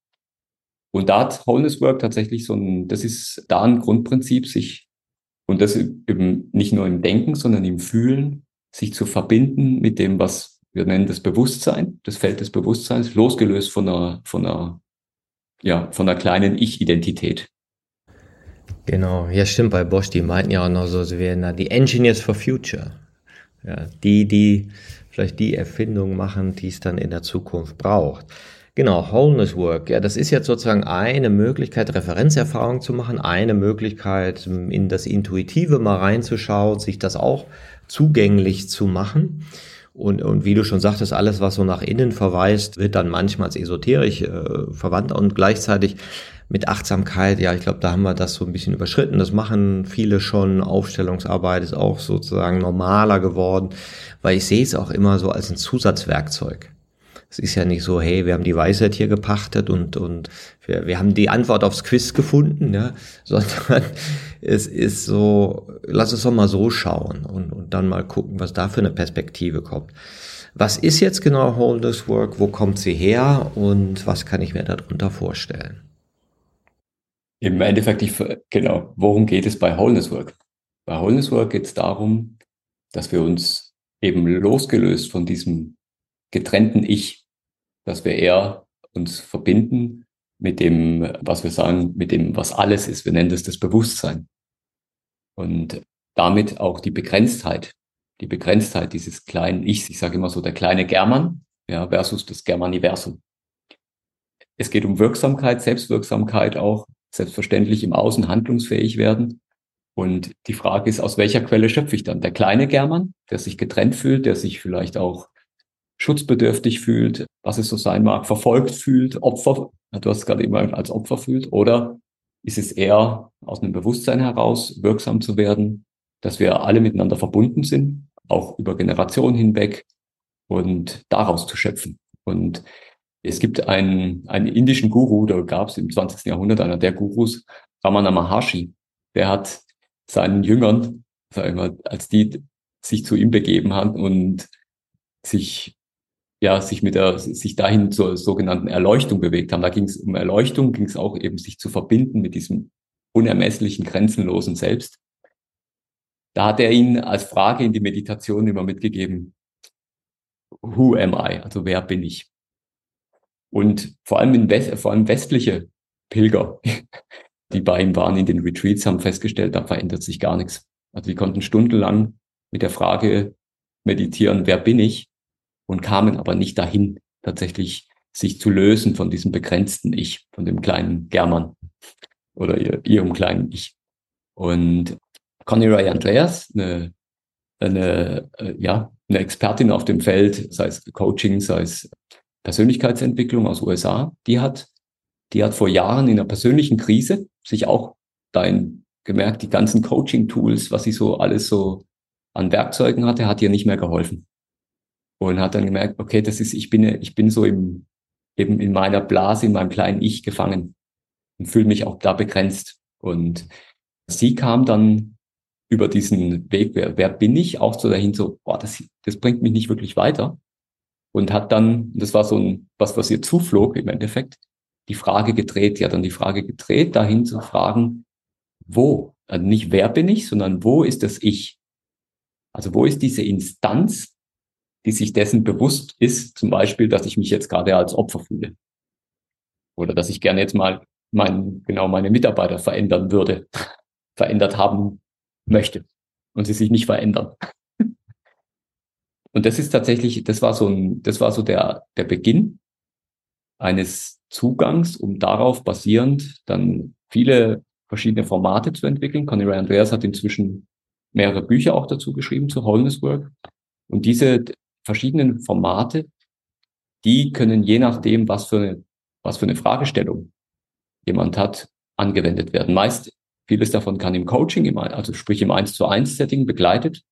Und da hat Wholeness Work tatsächlich so ein, das ist da ein Grundprinzip, sich, und das eben nicht nur im Denken, sondern im Fühlen, sich zu verbinden mit dem, was wir nennen das Bewusstsein, das Feld des Bewusstseins, losgelöst von einer, von einer, ja, von einer kleinen Ich-Identität. Genau, ja stimmt, bei Bosch, die meinten ja auch noch so, sie wären da die Engineers for Future. Ja, die, die vielleicht die Erfindung machen, die es dann in der Zukunft braucht. Genau, Wholeness Work. Ja, das ist jetzt sozusagen eine Möglichkeit, Referenzerfahrung zu machen, eine Möglichkeit, in das Intuitive mal reinzuschauen, sich das auch zugänglich zu machen. Und, und wie du schon sagtest, alles, was so nach innen verweist, wird dann manchmal esoterisch äh, verwandt und gleichzeitig mit Achtsamkeit, ja, ich glaube, da haben wir das so ein bisschen überschritten. Das machen viele schon. Aufstellungsarbeit ist auch sozusagen normaler geworden, weil ich sehe es auch immer so als ein Zusatzwerkzeug. Es ist ja nicht so, hey, wir haben die Weisheit hier gepachtet und, und wir, wir haben die Antwort aufs Quiz gefunden, ja, sondern es ist so, lass es doch mal so schauen und, und dann mal gucken, was da für eine Perspektive kommt. Was ist jetzt genau Wholeness Work? Wo kommt sie her? Und was kann ich mir darunter vorstellen? Im Endeffekt, ich, genau, worum geht es bei Wholeness Work? Bei Wholeness Work geht es darum, dass wir uns eben losgelöst von diesem getrennten Ich, dass wir eher uns verbinden mit dem, was wir sagen, mit dem, was alles ist. Wir nennen das das Bewusstsein. Und damit auch die Begrenztheit, die Begrenztheit dieses kleinen Ichs. Ich sage immer so der kleine German ja, versus das Germaniversum. Es geht um Wirksamkeit, Selbstwirksamkeit auch, selbstverständlich im Außen handlungsfähig werden. Und die Frage ist, aus welcher Quelle schöpfe ich dann? Der kleine German, der sich getrennt fühlt, der sich vielleicht auch schutzbedürftig fühlt, was es so sein mag, verfolgt fühlt, Opfer, du hast es gerade immer als Opfer fühlt, oder ist es eher aus einem Bewusstsein heraus wirksam zu werden, dass wir alle miteinander verbunden sind, auch über Generationen hinweg und daraus zu schöpfen. Und es gibt einen, einen indischen Guru, da gab es im 20. Jahrhundert einer der Gurus, Ramana Maharshi, der hat seinen Jüngern, sag ich mal, als die sich zu ihm begeben haben und sich ja sich mit der sich dahin zur sogenannten Erleuchtung bewegt haben. Da ging es um Erleuchtung, ging es auch eben sich zu verbinden mit diesem unermesslichen, grenzenlosen Selbst. Da hat er ihnen als Frage in die Meditation immer mitgegeben: Who am I? Also wer bin ich? Und vor allem, in West, vor allem westliche Pilger, die bei ihm waren in den Retreats, haben festgestellt, da verändert sich gar nichts. Also die konnten stundenlang mit der Frage meditieren, wer bin ich? Und kamen aber nicht dahin, tatsächlich sich zu lösen von diesem begrenzten Ich, von dem kleinen German oder ihrem kleinen Ich. Und Connie Ray Andreas, eine, eine, äh, ja, eine Expertin auf dem Feld, sei es Coaching, sei es Persönlichkeitsentwicklung aus USA, die hat, die hat vor Jahren in einer persönlichen Krise sich auch dahin gemerkt, die ganzen Coaching-Tools, was sie so alles so an Werkzeugen hatte, hat ihr nicht mehr geholfen. Und hat dann gemerkt, okay, das ist, ich bin, ich bin so im, eben in meiner Blase, in meinem kleinen Ich gefangen und fühle mich auch da begrenzt. Und sie kam dann über diesen Weg, wer, wer bin ich, auch so dahin so, boah, das, das bringt mich nicht wirklich weiter und hat dann, das war so ein, was, was ihr zuflog im Endeffekt, die Frage gedreht, ja dann die Frage gedreht, dahin zu fragen, wo? Also nicht wer bin ich, sondern wo ist das Ich? Also wo ist diese Instanz, die sich dessen bewusst ist, zum Beispiel, dass ich mich jetzt gerade als Opfer fühle? Oder dass ich gerne jetzt mal mein, genau meine Mitarbeiter verändern würde, verändert haben möchte und sie sich nicht verändern. Und das ist tatsächlich, das war so ein, das war so der, der Beginn eines Zugangs, um darauf basierend dann viele verschiedene Formate zu entwickeln. Conny Ray Andreas hat inzwischen mehrere Bücher auch dazu geschrieben zu Wholeness Work. Und diese verschiedenen Formate, die können je nachdem, was für eine, was für eine Fragestellung jemand hat, angewendet werden. Meist vieles davon kann im Coaching, also sprich im 1 zu 1 Setting begleitet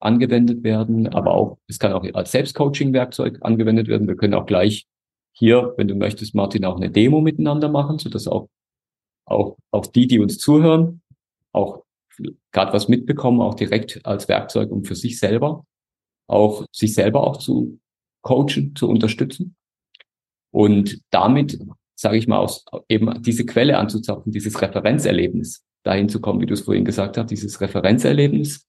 angewendet werden, aber auch, es kann auch als Selbstcoaching-Werkzeug angewendet werden. Wir können auch gleich hier, wenn du möchtest, Martin, auch eine Demo miteinander machen, so dass auch, auch, auch die, die uns zuhören, auch gerade was mitbekommen, auch direkt als Werkzeug, um für sich selber, auch sich selber auch zu coachen, zu unterstützen. Und damit, sage ich mal, aus, eben diese Quelle anzuzapfen, dieses Referenzerlebnis, dahin zu kommen, wie du es vorhin gesagt hast, dieses Referenzerlebnis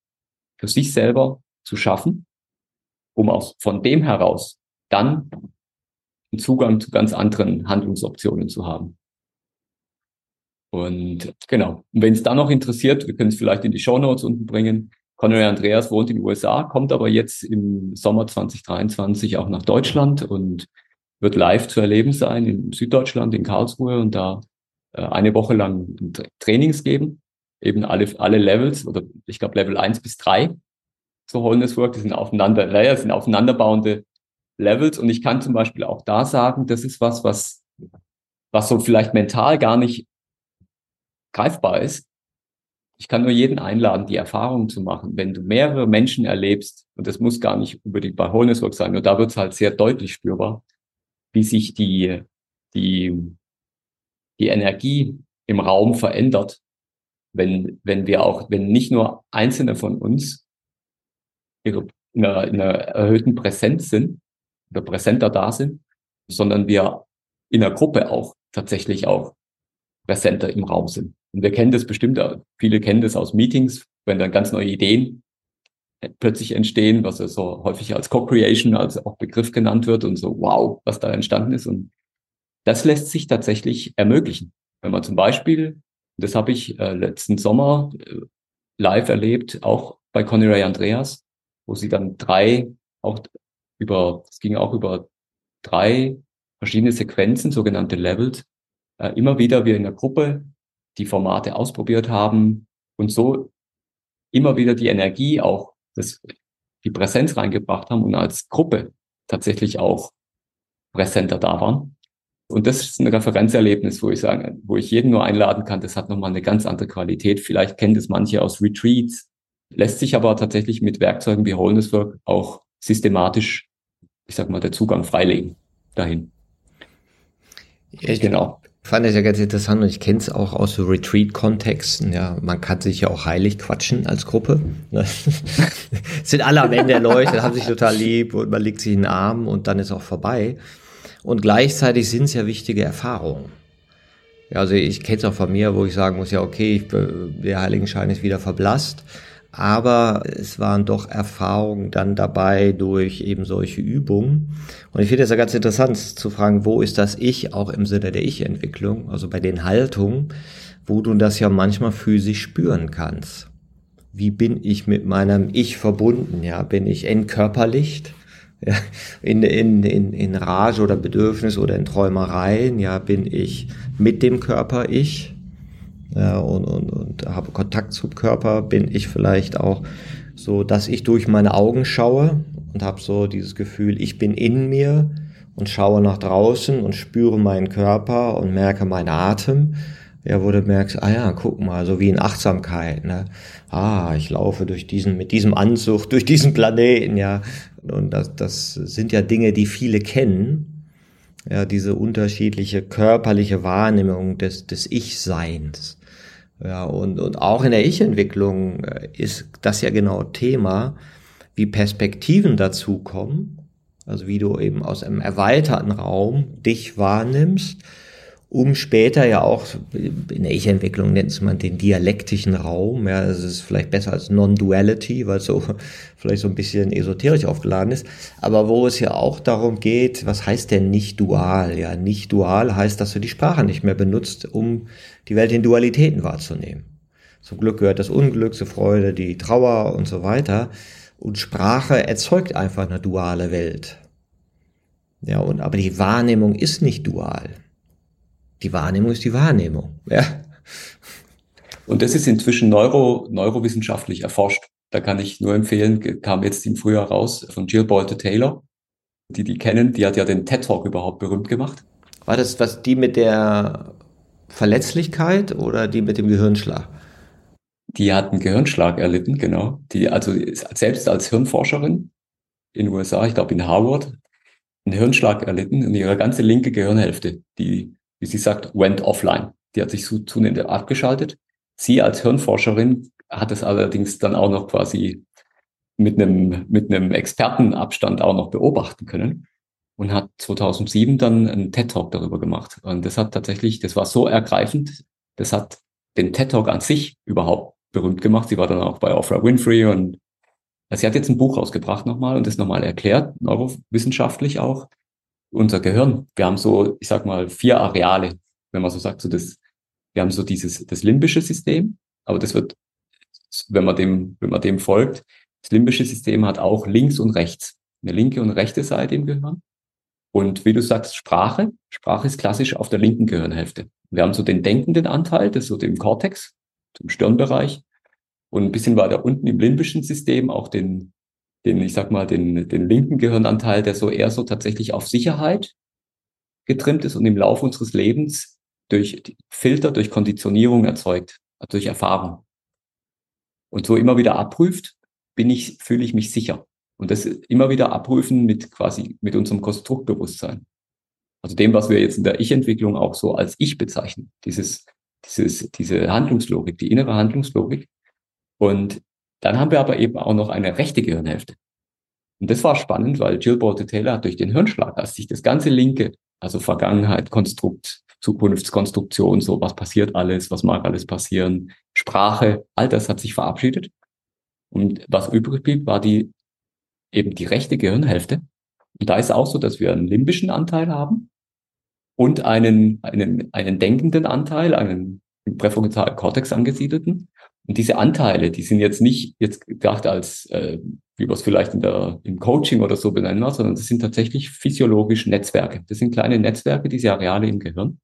für sich selber zu schaffen, um auch von dem heraus dann einen Zugang zu ganz anderen Handlungsoptionen zu haben. Und genau, und wenn es da noch interessiert, wir können es vielleicht in die Show Notes unten bringen. Connery Andreas wohnt in den USA, kommt aber jetzt im Sommer 2023 auch nach Deutschland und wird live zu erleben sein in Süddeutschland, in Karlsruhe und da äh, eine Woche lang Trainings geben eben alle, alle Levels oder ich glaube Level 1 bis 3 zu Wholeness Work, die sind aufeinander, naja, sind aufeinanderbauende Levels und ich kann zum Beispiel auch da sagen, das ist was, was, was so vielleicht mental gar nicht greifbar ist. Ich kann nur jeden einladen, die Erfahrung zu machen. Wenn du mehrere Menschen erlebst, und das muss gar nicht unbedingt bei Wholeness Work sein, nur da wird es halt sehr deutlich spürbar, wie sich die, die, die Energie im Raum verändert, wenn, wenn wir auch, wenn nicht nur Einzelne von uns ihre, in, einer, in einer erhöhten Präsenz sind oder präsenter da sind, sondern wir in der Gruppe auch tatsächlich auch präsenter im Raum sind. Und wir kennen das bestimmt, viele kennen das aus Meetings, wenn dann ganz neue Ideen plötzlich entstehen, was ja so häufig als Co-Creation als auch Begriff genannt wird und so, wow, was da entstanden ist. Und das lässt sich tatsächlich ermöglichen. Wenn man zum Beispiel das habe ich äh, letzten Sommer äh, live erlebt, auch bei Conny Ray Andreas, wo sie dann drei, auch über, es ging auch über drei verschiedene Sequenzen, sogenannte Levels, äh, immer wieder wir in der Gruppe die Formate ausprobiert haben und so immer wieder die Energie auch, das, die Präsenz reingebracht haben und als Gruppe tatsächlich auch präsenter da waren. Und das ist ein Referenzerlebnis, wo ich sage, wo ich jeden nur einladen kann. Das hat nochmal eine ganz andere Qualität. Vielleicht kennt es manche aus Retreats, lässt sich aber tatsächlich mit Werkzeugen wie Wholeness Work auch systematisch, ich sag mal, der Zugang freilegen dahin. Ich genau. fand es ja ganz interessant und ich kenne es auch aus so Retreat-Kontexten. Ja, man kann sich ja auch heilig quatschen als Gruppe. Ne? Sind alle am Ende erleuchtet, haben sich total lieb und man legt sich in den Arm und dann ist auch vorbei. Und gleichzeitig sind es ja wichtige Erfahrungen. Ja, also ich kenne es auch von mir, wo ich sagen muss, ja, okay, ich, der Heiligenschein ist wieder verblasst. Aber es waren doch Erfahrungen dann dabei durch eben solche Übungen. Und ich finde es ja ganz interessant zu fragen, wo ist das Ich auch im Sinne der Ich-Entwicklung, also bei den Haltungen, wo du das ja manchmal physisch spüren kannst. Wie bin ich mit meinem Ich verbunden? Ja, bin ich entkörperlicht? Ja, in, in, in, in Rage oder Bedürfnis oder in Träumereien, ja, bin ich mit dem Körper ich ja, und, und, und habe Kontakt zum Körper, bin ich vielleicht auch so, dass ich durch meine Augen schaue und habe so dieses Gefühl, ich bin in mir und schaue nach draußen und spüre meinen Körper und merke meinen Atem. Ja, wo du merkst, ah ja, guck mal, so wie in Achtsamkeit, ne? Ah, ich laufe durch diesen, mit diesem Anzug, durch diesen Planeten, ja, und das, das sind ja Dinge, die viele kennen. Ja, diese unterschiedliche körperliche Wahrnehmung des, des Ich-Seins. Ja, und, und auch in der Ich-Entwicklung äh, ist das ja genau Thema, wie Perspektiven dazukommen. Also wie du eben aus einem erweiterten Raum dich wahrnimmst um später ja auch, in der Ich-Entwicklung nennt man den dialektischen Raum, ja, das ist vielleicht besser als Non-Duality, weil es so vielleicht so ein bisschen esoterisch aufgeladen ist, aber wo es ja auch darum geht, was heißt denn nicht dual? Ja, nicht dual heißt, dass du die Sprache nicht mehr benutzt, um die Welt in Dualitäten wahrzunehmen. Zum Glück gehört das Unglück, zur Freude, die Trauer und so weiter. Und Sprache erzeugt einfach eine duale Welt. Ja, und, aber die Wahrnehmung ist nicht dual. Die Wahrnehmung ist die Wahrnehmung. Ja. Und das ist inzwischen neuro, neurowissenschaftlich erforscht. Da kann ich nur empfehlen, kam jetzt im Frühjahr raus von Jill Bolte Taylor. Die die kennen, die hat ja den TED Talk überhaupt berühmt gemacht. War das was die mit der Verletzlichkeit oder die mit dem Gehirnschlag? Die hat einen Gehirnschlag erlitten, genau. Die also selbst als Hirnforscherin in den USA, ich glaube in Harvard, einen Hirnschlag erlitten und ihre ganze linke Gehirnhälfte, die wie sie sagt, went offline. Die hat sich zunehmend abgeschaltet. Sie als Hirnforscherin hat es allerdings dann auch noch quasi mit einem, mit einem Expertenabstand auch noch beobachten können und hat 2007 dann einen TED-Talk darüber gemacht. Und das hat tatsächlich, das war so ergreifend, das hat den TED-Talk an sich überhaupt berühmt gemacht. Sie war dann auch bei Oprah Winfrey und sie hat jetzt ein Buch rausgebracht nochmal und das nochmal erklärt, neurowissenschaftlich auch, unser Gehirn. Wir haben so, ich sag mal, vier Areale, wenn man so sagt, so das, wir haben so dieses, das limbische System, aber das wird, wenn man dem, wenn man dem folgt, das limbische System hat auch links und rechts, eine linke und rechte Seite im Gehirn. Und wie du sagst, Sprache, Sprache ist klassisch auf der linken Gehirnhälfte. Wir haben so den denkenden Anteil, das ist so dem Kortex, zum Stirnbereich. Und ein bisschen weiter unten im limbischen System auch den den, ich sag mal, den, den linken Gehirnanteil, der so eher so tatsächlich auf Sicherheit getrimmt ist und im Laufe unseres Lebens durch Filter, durch Konditionierung erzeugt, durch Erfahrung. Und so immer wieder abprüft, bin ich, fühle ich mich sicher. Und das immer wieder abprüfen mit quasi, mit unserem Konstruktbewusstsein. Also dem, was wir jetzt in der Ich-Entwicklung auch so als Ich bezeichnen. Dieses, dieses, diese Handlungslogik, die innere Handlungslogik. Und dann haben wir aber eben auch noch eine rechte Gehirnhälfte. Und das war spannend, weil Jill Bolte Taylor hat durch den Hirnschlag, als sich das ganze linke, also Vergangenheit, Konstrukt, Zukunftskonstruktion, so was passiert alles, was mag alles passieren, Sprache, all das hat sich verabschiedet. Und was übrig blieb, war die eben die rechte Gehirnhälfte. Und da ist auch so, dass wir einen limbischen Anteil haben und einen, einen, einen denkenden Anteil, einen im präfrontalen Kortex angesiedelten. Und diese Anteile, die sind jetzt nicht jetzt gedacht als, äh, wie wir es vielleicht in der, im Coaching oder so benennen, sondern das sind tatsächlich physiologisch Netzwerke. Das sind kleine Netzwerke, diese Areale im Gehirn.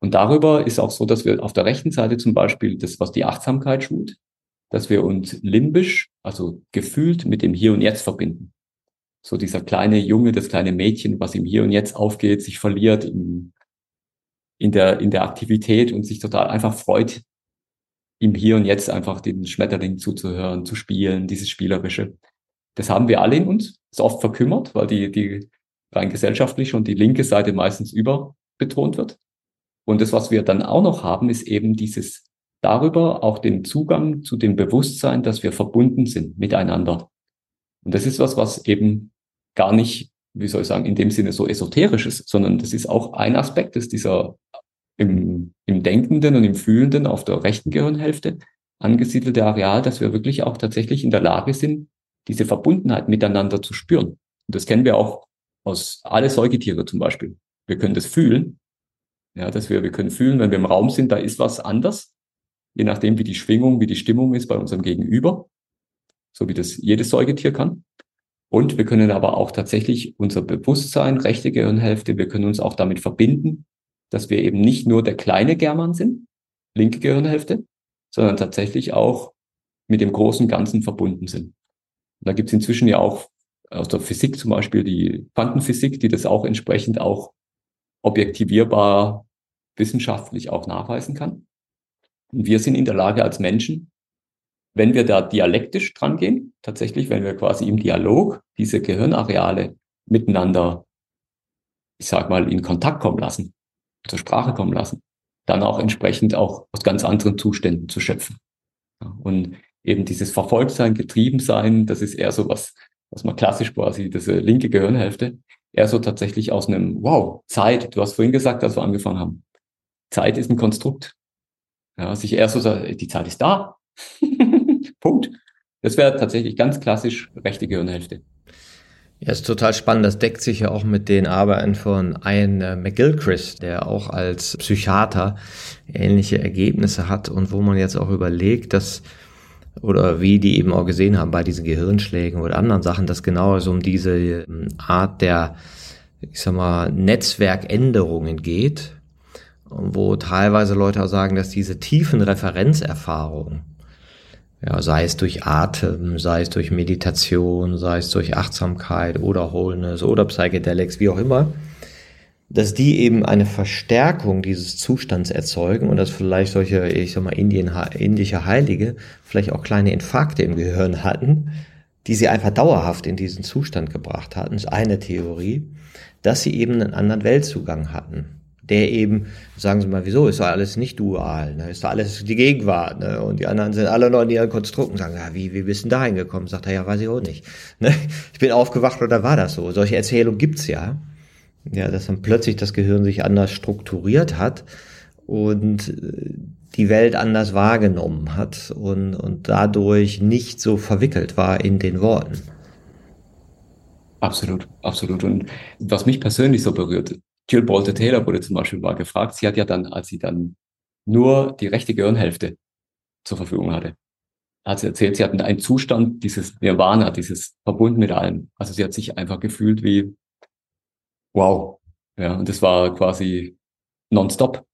Und darüber ist auch so, dass wir auf der rechten Seite zum Beispiel das, was die Achtsamkeit schult, dass wir uns limbisch, also gefühlt mit dem Hier und Jetzt verbinden. So dieser kleine Junge, das kleine Mädchen, was im Hier und Jetzt aufgeht, sich verliert im, in der, in der Aktivität und sich total einfach freut, im Hier und Jetzt einfach den Schmetterling zuzuhören, zu spielen, dieses Spielerische. Das haben wir alle in uns. Ist oft verkümmert, weil die, die rein gesellschaftliche und die linke Seite meistens überbetont wird. Und das, was wir dann auch noch haben, ist eben dieses darüber auch den Zugang zu dem Bewusstsein, dass wir verbunden sind miteinander. Und das ist was, was eben gar nicht, wie soll ich sagen, in dem Sinne so esoterisch ist, sondern das ist auch ein Aspekt ist dieser im, im Denkenden und im Fühlenden auf der rechten Gehirnhälfte angesiedelte Areal, dass wir wirklich auch tatsächlich in der Lage sind, diese Verbundenheit miteinander zu spüren. Und das kennen wir auch aus alle Säugetiere zum Beispiel. Wir können das fühlen. Ja, dass wir, wir können fühlen, wenn wir im Raum sind, da ist was anders. Je nachdem, wie die Schwingung, wie die Stimmung ist bei unserem Gegenüber. So wie das jedes Säugetier kann. Und wir können aber auch tatsächlich unser Bewusstsein, rechte Gehirnhälfte, wir können uns auch damit verbinden, dass wir eben nicht nur der kleine German sind, linke Gehirnhälfte, sondern tatsächlich auch mit dem großen Ganzen verbunden sind. Und da gibt es inzwischen ja auch aus der Physik zum Beispiel die Quantenphysik, die das auch entsprechend auch objektivierbar wissenschaftlich auch nachweisen kann. Und wir sind in der Lage als Menschen, wenn wir da dialektisch dran gehen, tatsächlich, wenn wir quasi im Dialog diese Gehirnareale miteinander, ich sag mal, in Kontakt kommen lassen, zur Sprache kommen lassen, dann auch entsprechend auch aus ganz anderen Zuständen zu schöpfen. Und eben dieses Verfolgtsein, Getriebensein, das ist eher so was, was man klassisch quasi, diese linke Gehirnhälfte, eher so tatsächlich aus einem, wow, Zeit, du hast vorhin gesagt, als wir angefangen haben, Zeit ist ein Konstrukt. Ja, sich erst so die Zeit ist da. Punkt. Das wäre tatsächlich ganz klassisch rechte Gehirnhälfte. Ja, ist total spannend. Das deckt sich ja auch mit den Arbeiten von Ian äh, McGilchrist, der auch als Psychiater ähnliche Ergebnisse hat und wo man jetzt auch überlegt, dass oder wie die eben auch gesehen haben bei diesen Gehirnschlägen oder anderen Sachen, dass genau es um diese ähm, Art der, ich sag mal, Netzwerkänderungen geht, wo teilweise Leute auch sagen, dass diese tiefen Referenzerfahrungen ja, sei es durch Atem, sei es durch Meditation, sei es durch Achtsamkeit oder Wholeness oder Psychedelics, wie auch immer, dass die eben eine Verstärkung dieses Zustands erzeugen und dass vielleicht solche, ich sag mal, Indien, indische Heilige vielleicht auch kleine Infarkte im Gehirn hatten, die sie einfach dauerhaft in diesen Zustand gebracht hatten, ist eine Theorie, dass sie eben einen anderen Weltzugang hatten der eben, sagen Sie mal, wieso, ist doch alles nicht dual, ne? ist doch alles die Gegenwart, ne? und die anderen sind alle noch in ihren Konstrukten, sagen, ja, wie, wie bist du da hingekommen? Sagt er, ja, weiß ich auch nicht. Ne? Ich bin aufgewacht oder war das so? Solche Erzählungen gibt's ja. Ja, dass dann plötzlich das Gehirn sich anders strukturiert hat und äh, die Welt anders wahrgenommen hat und, und dadurch nicht so verwickelt war in den Worten. Absolut, absolut. Und was mich persönlich so berührt, Jill Bolte Taylor wurde zum Beispiel mal gefragt. Sie hat ja dann, als sie dann nur die rechte Gehirnhälfte zur Verfügung hatte, hat sie erzählt, sie hatten einen Zustand dieses Nirvana, dieses verbunden mit allem. Also sie hat sich einfach gefühlt wie wow. Ja, und das war quasi nonstop.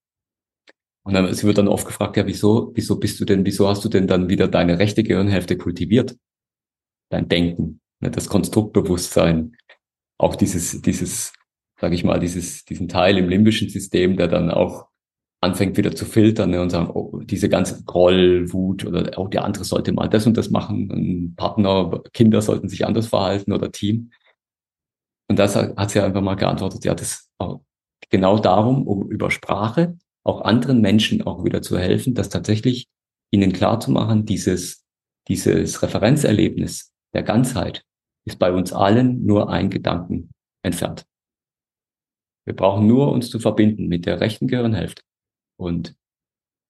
Und dann, sie wird dann oft gefragt, ja, wieso, wieso bist du denn, wieso hast du denn dann wieder deine rechte Gehirnhälfte kultiviert? Dein Denken, ne, das Konstruktbewusstsein, auch dieses, dieses sage ich mal, dieses, diesen Teil im limbischen System, der dann auch anfängt wieder zu filtern ne, und sagen, oh, diese ganze Groll, Wut oder oh, der andere sollte mal das und das machen, ein Partner, Kinder sollten sich anders verhalten oder Team. Und das hat sie einfach mal geantwortet, ja, das genau darum, um über Sprache auch anderen Menschen auch wieder zu helfen, das tatsächlich ihnen klar zu machen, dieses, dieses Referenzerlebnis der Ganzheit ist bei uns allen nur ein Gedanken entfernt. Wir brauchen nur uns zu verbinden mit der rechten Gehirnhälfte. Und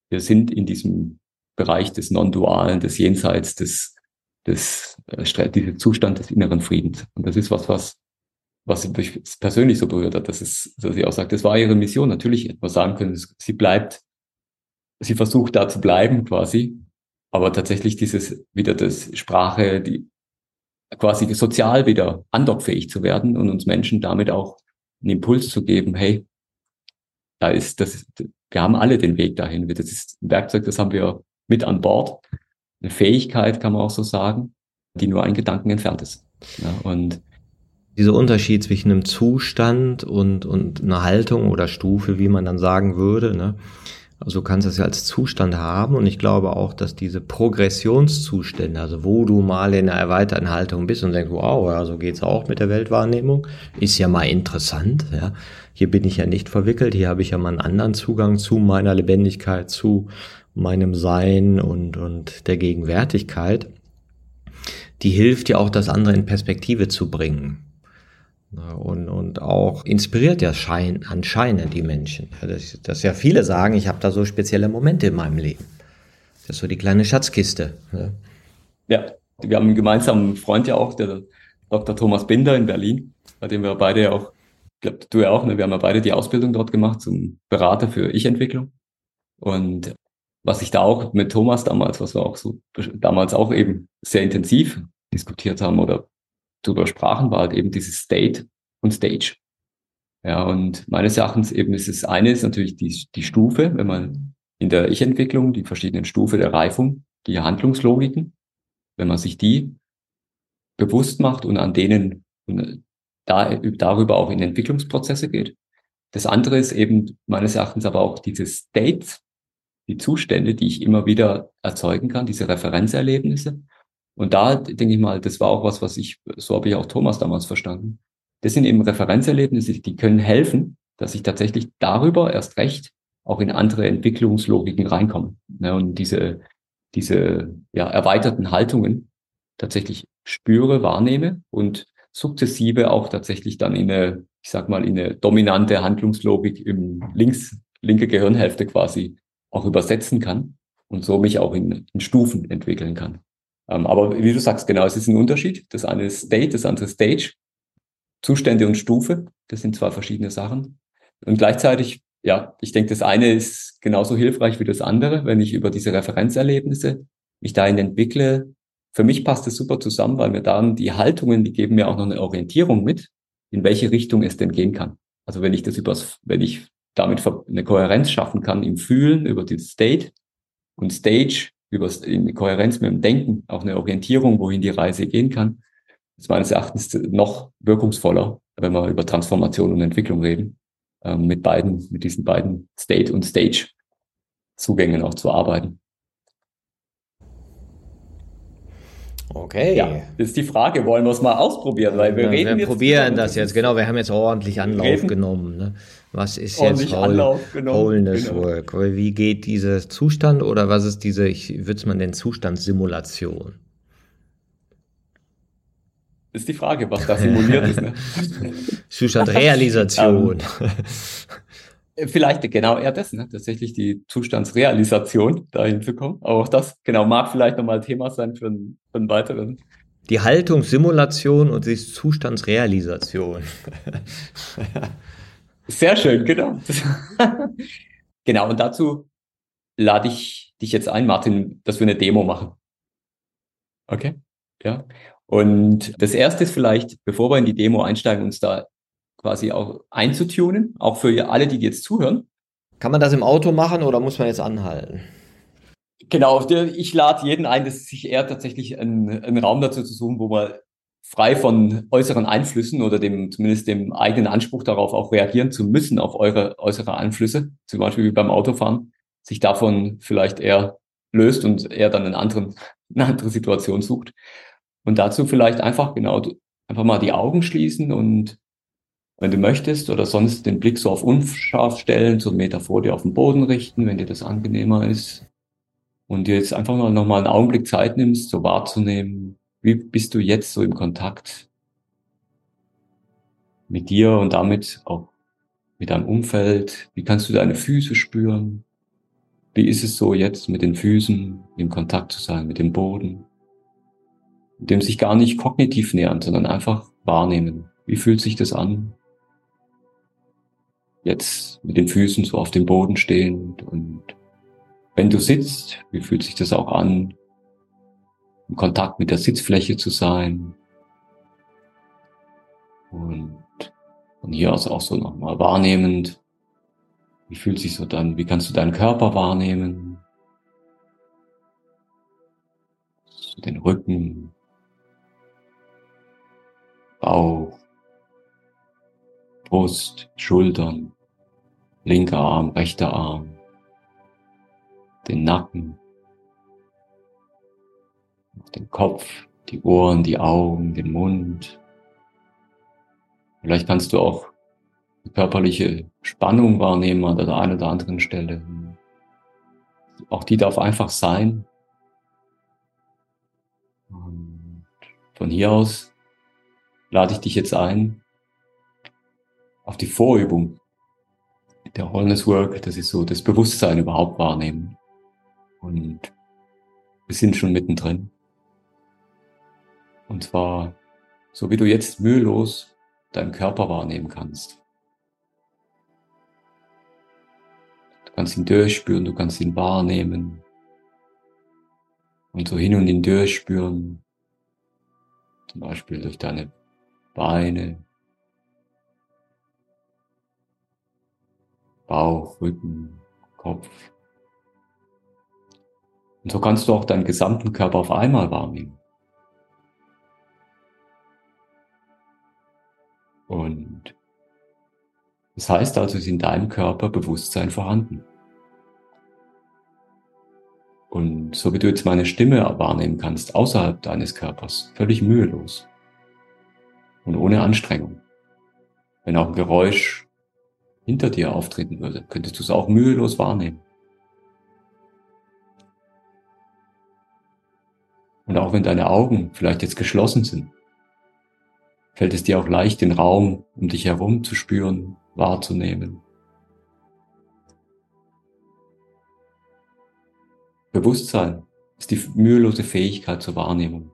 wir sind in diesem Bereich des Non-Dualen, des Jenseits, des, des, äh, dieses Zustand des inneren Friedens. Und das ist was, was, was mich persönlich so berührt hat, dass es, dass sie auch sagt, das war ihre Mission. Natürlich man sagen können, sie bleibt, sie versucht da zu bleiben quasi. Aber tatsächlich dieses, wieder das Sprache, die quasi sozial wieder andockfähig zu werden und uns Menschen damit auch einen Impuls zu geben, hey, da ist das, wir haben alle den Weg dahin. Das ist ein Werkzeug, das haben wir mit an Bord. Eine Fähigkeit, kann man auch so sagen, die nur ein Gedanken entfernt ist. Ja, und dieser Unterschied zwischen einem Zustand und, und einer Haltung oder Stufe, wie man dann sagen würde, ne? Also du kannst es ja als Zustand haben und ich glaube auch, dass diese Progressionszustände, also wo du mal in einer erweiterten Haltung bist und denkst, wow, ja, so geht's auch mit der Weltwahrnehmung, ist ja mal interessant, ja. Hier bin ich ja nicht verwickelt, hier habe ich ja mal einen anderen Zugang zu meiner Lebendigkeit, zu meinem Sein und, und der Gegenwärtigkeit. Die hilft ja auch, das andere in Perspektive zu bringen. Und, und auch inspiriert ja schein, anscheinend die Menschen. Dass, dass ja viele sagen, ich habe da so spezielle Momente in meinem Leben. Das ist so die kleine Schatzkiste. Ne? Ja, wir haben einen gemeinsamen Freund ja auch, der Dr. Thomas Binder in Berlin, bei dem wir beide auch, ich glaube, du ja auch, ne? wir haben ja beide die Ausbildung dort gemacht zum Berater für Ich-Entwicklung. Und was ich da auch mit Thomas damals, was wir auch so damals auch eben sehr intensiv diskutiert haben oder drüber sprachen, war halt eben dieses State und Stage. Ja, und meines Erachtens eben ist es eine natürlich die, die Stufe, wenn man in der Ich-Entwicklung, die verschiedenen Stufe der Reifung, die Handlungslogiken, wenn man sich die bewusst macht und an denen und da, darüber auch in Entwicklungsprozesse geht. Das andere ist eben meines Erachtens aber auch diese States, die Zustände, die ich immer wieder erzeugen kann, diese Referenzerlebnisse, und da denke ich mal, das war auch was, was ich, so habe ich auch Thomas damals verstanden. Das sind eben Referenzerlebnisse, die können helfen, dass ich tatsächlich darüber erst recht auch in andere Entwicklungslogiken reinkomme. Ne, und diese, diese ja, erweiterten Haltungen tatsächlich spüre, wahrnehme und sukzessive auch tatsächlich dann in eine, ich sag mal, in eine dominante Handlungslogik im links, linke Gehirnhälfte quasi auch übersetzen kann und so mich auch in, in Stufen entwickeln kann. Ähm, aber wie du sagst, genau, es ist ein Unterschied. Das eine ist State, das andere Stage. Zustände und Stufe, das sind zwei verschiedene Sachen. Und gleichzeitig, ja, ich denke, das eine ist genauso hilfreich wie das andere, wenn ich über diese Referenzerlebnisse mich dahin entwickle. Für mich passt es super zusammen, weil mir dann die Haltungen, die geben mir auch noch eine Orientierung mit, in welche Richtung es denn gehen kann. Also wenn ich das übers, wenn ich damit eine Kohärenz schaffen kann im Fühlen über den State und Stage über in Kohärenz mit dem Denken auch eine Orientierung, wohin die Reise gehen kann, ist meines Erachtens noch wirkungsvoller, wenn wir über Transformation und Entwicklung reden, ähm, mit beiden, mit diesen beiden State und Stage Zugängen auch zu arbeiten. Okay. Ja, das ist die Frage, wollen wir es mal ausprobieren? Weil wir ja, reden wir jetzt probieren das jetzt, genau. Wir haben jetzt ordentlich Anlauf reden. genommen. Ne? Was ist jetzt Whole, Wholeness genau. Work? Wie geht dieser Zustand oder was ist diese, ich würde es mal nennen, Zustandssimulation? Ist die Frage, was da simuliert ist. Ne? Zustandrealisation. Ähm, vielleicht genau eher das, ne? tatsächlich die Zustandsrealisation dahin zu kommen. Aber auch das, genau, mag vielleicht nochmal Thema sein für einen, für einen weiteren. Die Haltungssimulation und die Zustandsrealisation. Sehr schön, genau. genau, und dazu lade ich dich jetzt ein, Martin, dass wir eine Demo machen. Okay? Ja. Und das erste ist vielleicht, bevor wir in die Demo einsteigen, uns da quasi auch einzutunen, auch für alle, die jetzt zuhören. Kann man das im Auto machen oder muss man jetzt anhalten? Genau, ich lade jeden ein, dass sich eher tatsächlich einen, einen Raum dazu zu suchen, wo man frei von äußeren Einflüssen oder dem zumindest dem eigenen Anspruch darauf auch reagieren zu müssen auf eure äußere Einflüsse, zum Beispiel wie beim Autofahren, sich davon vielleicht eher löst und eher dann einen anderen, eine andere Situation sucht. Und dazu vielleicht einfach genau, einfach mal die Augen schließen und wenn du möchtest oder sonst den Blick so auf unscharf stellen, so einen Meter vor dir auf den Boden richten, wenn dir das angenehmer ist. Und dir jetzt einfach mal nochmal einen Augenblick Zeit nimmst, so wahrzunehmen, wie bist du jetzt so im Kontakt mit dir und damit auch mit deinem Umfeld? Wie kannst du deine Füße spüren? Wie ist es so jetzt mit den Füßen im Kontakt zu sein, mit dem Boden? dem sich gar nicht kognitiv nähern, sondern einfach wahrnehmen. Wie fühlt sich das an? Jetzt mit den Füßen so auf dem Boden stehend und wenn du sitzt, wie fühlt sich das auch an, im Kontakt mit der Sitzfläche zu sein? Und von hier aus auch so nochmal wahrnehmend, wie fühlt sich so dann, wie kannst du deinen Körper wahrnehmen? Den Rücken, Bauch, Brust, Schultern, linker Arm, rechter Arm, den Nacken, den Kopf, die Ohren, die Augen, den Mund. Vielleicht kannst du auch die körperliche Spannung wahrnehmen an der einen oder anderen Stelle. Auch die darf einfach sein. Und von hier aus lade ich dich jetzt ein auf die Vorübung der Wholeness Work. Das ist so das Bewusstsein überhaupt wahrnehmen. Und wir sind schon mittendrin. Und zwar, so wie du jetzt mühelos deinen Körper wahrnehmen kannst. Du kannst ihn durchspüren, du kannst ihn wahrnehmen. Und so hin und hin durchspüren. Zum Beispiel durch deine Beine, Bauch, Rücken, Kopf. Und so kannst du auch deinen gesamten Körper auf einmal wahrnehmen. Und das heißt also, ist in deinem Körper Bewusstsein vorhanden. Und so wie du jetzt meine Stimme wahrnehmen kannst, außerhalb deines Körpers, völlig mühelos und ohne Anstrengung. Wenn auch ein Geräusch hinter dir auftreten würde, könntest du es auch mühelos wahrnehmen. Und auch wenn deine Augen vielleicht jetzt geschlossen sind, fällt es dir auch leicht, den Raum um dich herum zu spüren, wahrzunehmen. Bewusstsein ist die mühelose Fähigkeit zur Wahrnehmung.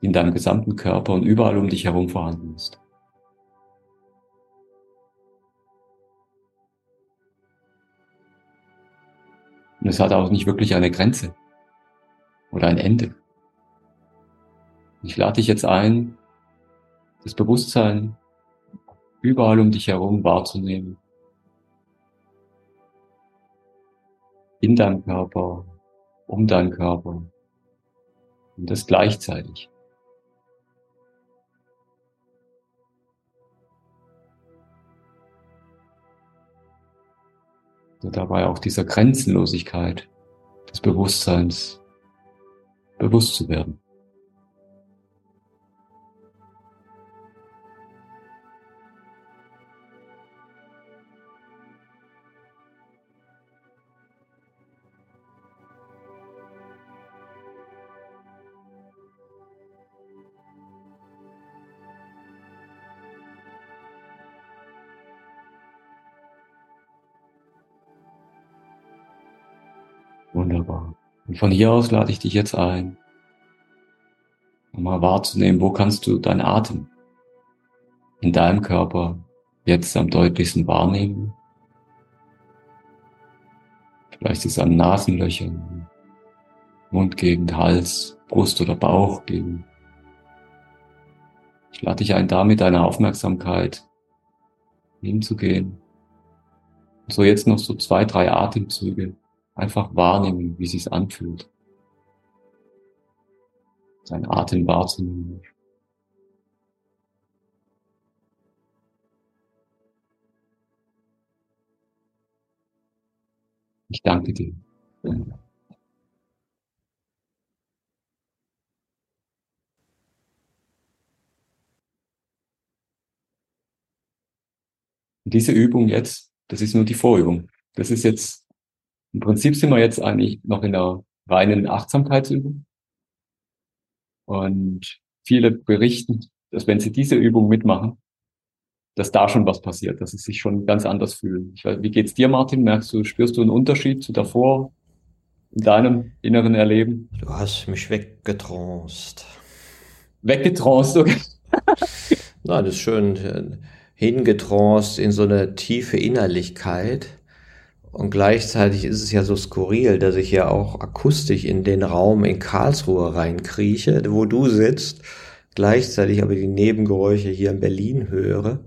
Die in deinem gesamten Körper und überall um dich herum vorhanden ist. Und es hat auch nicht wirklich eine Grenze oder ein Ende. Ich lade dich jetzt ein, das Bewusstsein überall um dich herum wahrzunehmen. In deinem Körper, um deinen Körper. Und das gleichzeitig. Und dabei auch dieser Grenzenlosigkeit des Bewusstseins bewusst zu werden. Und von hier aus lade ich dich jetzt ein, um mal wahrzunehmen, wo kannst du deinen Atem in deinem Körper jetzt am deutlichsten wahrnehmen. Vielleicht ist es an Nasenlöchern, Mundgegend, Hals, Brust oder Bauchgegend. Ich lade dich ein, da mit deiner Aufmerksamkeit hinzugehen. So jetzt noch so zwei, drei Atemzüge Einfach wahrnehmen, wie sich's anfühlt. Sein Atem wahrzunehmen. Ich danke dir. Diese Übung jetzt, das ist nur die Vorübung. Das ist jetzt im Prinzip sind wir jetzt eigentlich noch in der reinen Achtsamkeitsübung. Und viele berichten, dass wenn sie diese Übung mitmachen, dass da schon was passiert, dass sie sich schon ganz anders fühlen. Ich weiß, wie geht's dir, Martin? Merkst du, spürst du einen Unterschied zu davor in deinem inneren Erleben? Du hast mich weggetraust. Weggetraust, okay. Nein, das ist schön äh, hingetraust in so eine tiefe Innerlichkeit und gleichzeitig ist es ja so skurril, dass ich ja auch akustisch in den Raum in Karlsruhe reinkrieche, wo du sitzt, gleichzeitig aber die Nebengeräusche hier in Berlin höre.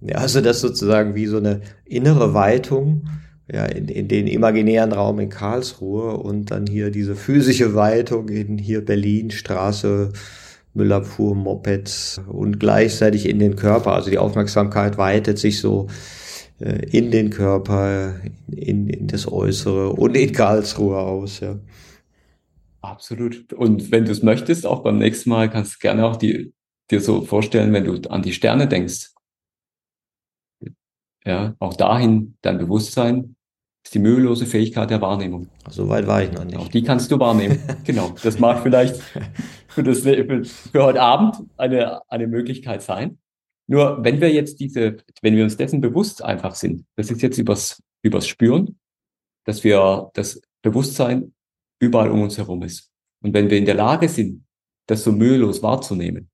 Ja, also das sozusagen wie so eine innere Weitung ja, in, in den imaginären Raum in Karlsruhe und dann hier diese physische Weitung in hier Berlin, Straße, Müllabfuhr, Mopeds und gleichzeitig in den Körper. Also die Aufmerksamkeit weitet sich so in den Körper, in, in das Äußere und in Karlsruhe aus, ja. Absolut. Und wenn du es möchtest, auch beim nächsten Mal kannst du gerne auch die, dir so vorstellen, wenn du an die Sterne denkst. Ja, auch dahin dein Bewusstsein ist die mühelose Fähigkeit der Wahrnehmung. So weit war ich noch nicht. Auch die kannst du wahrnehmen. genau. Das mag vielleicht für, das, für, für heute Abend eine, eine Möglichkeit sein. Nur wenn wir jetzt diese, wenn wir uns dessen bewusst einfach sind, das ist jetzt übers, übers Spüren, dass wir das Bewusstsein überall um uns herum ist. Und wenn wir in der Lage sind, das so mühelos wahrzunehmen,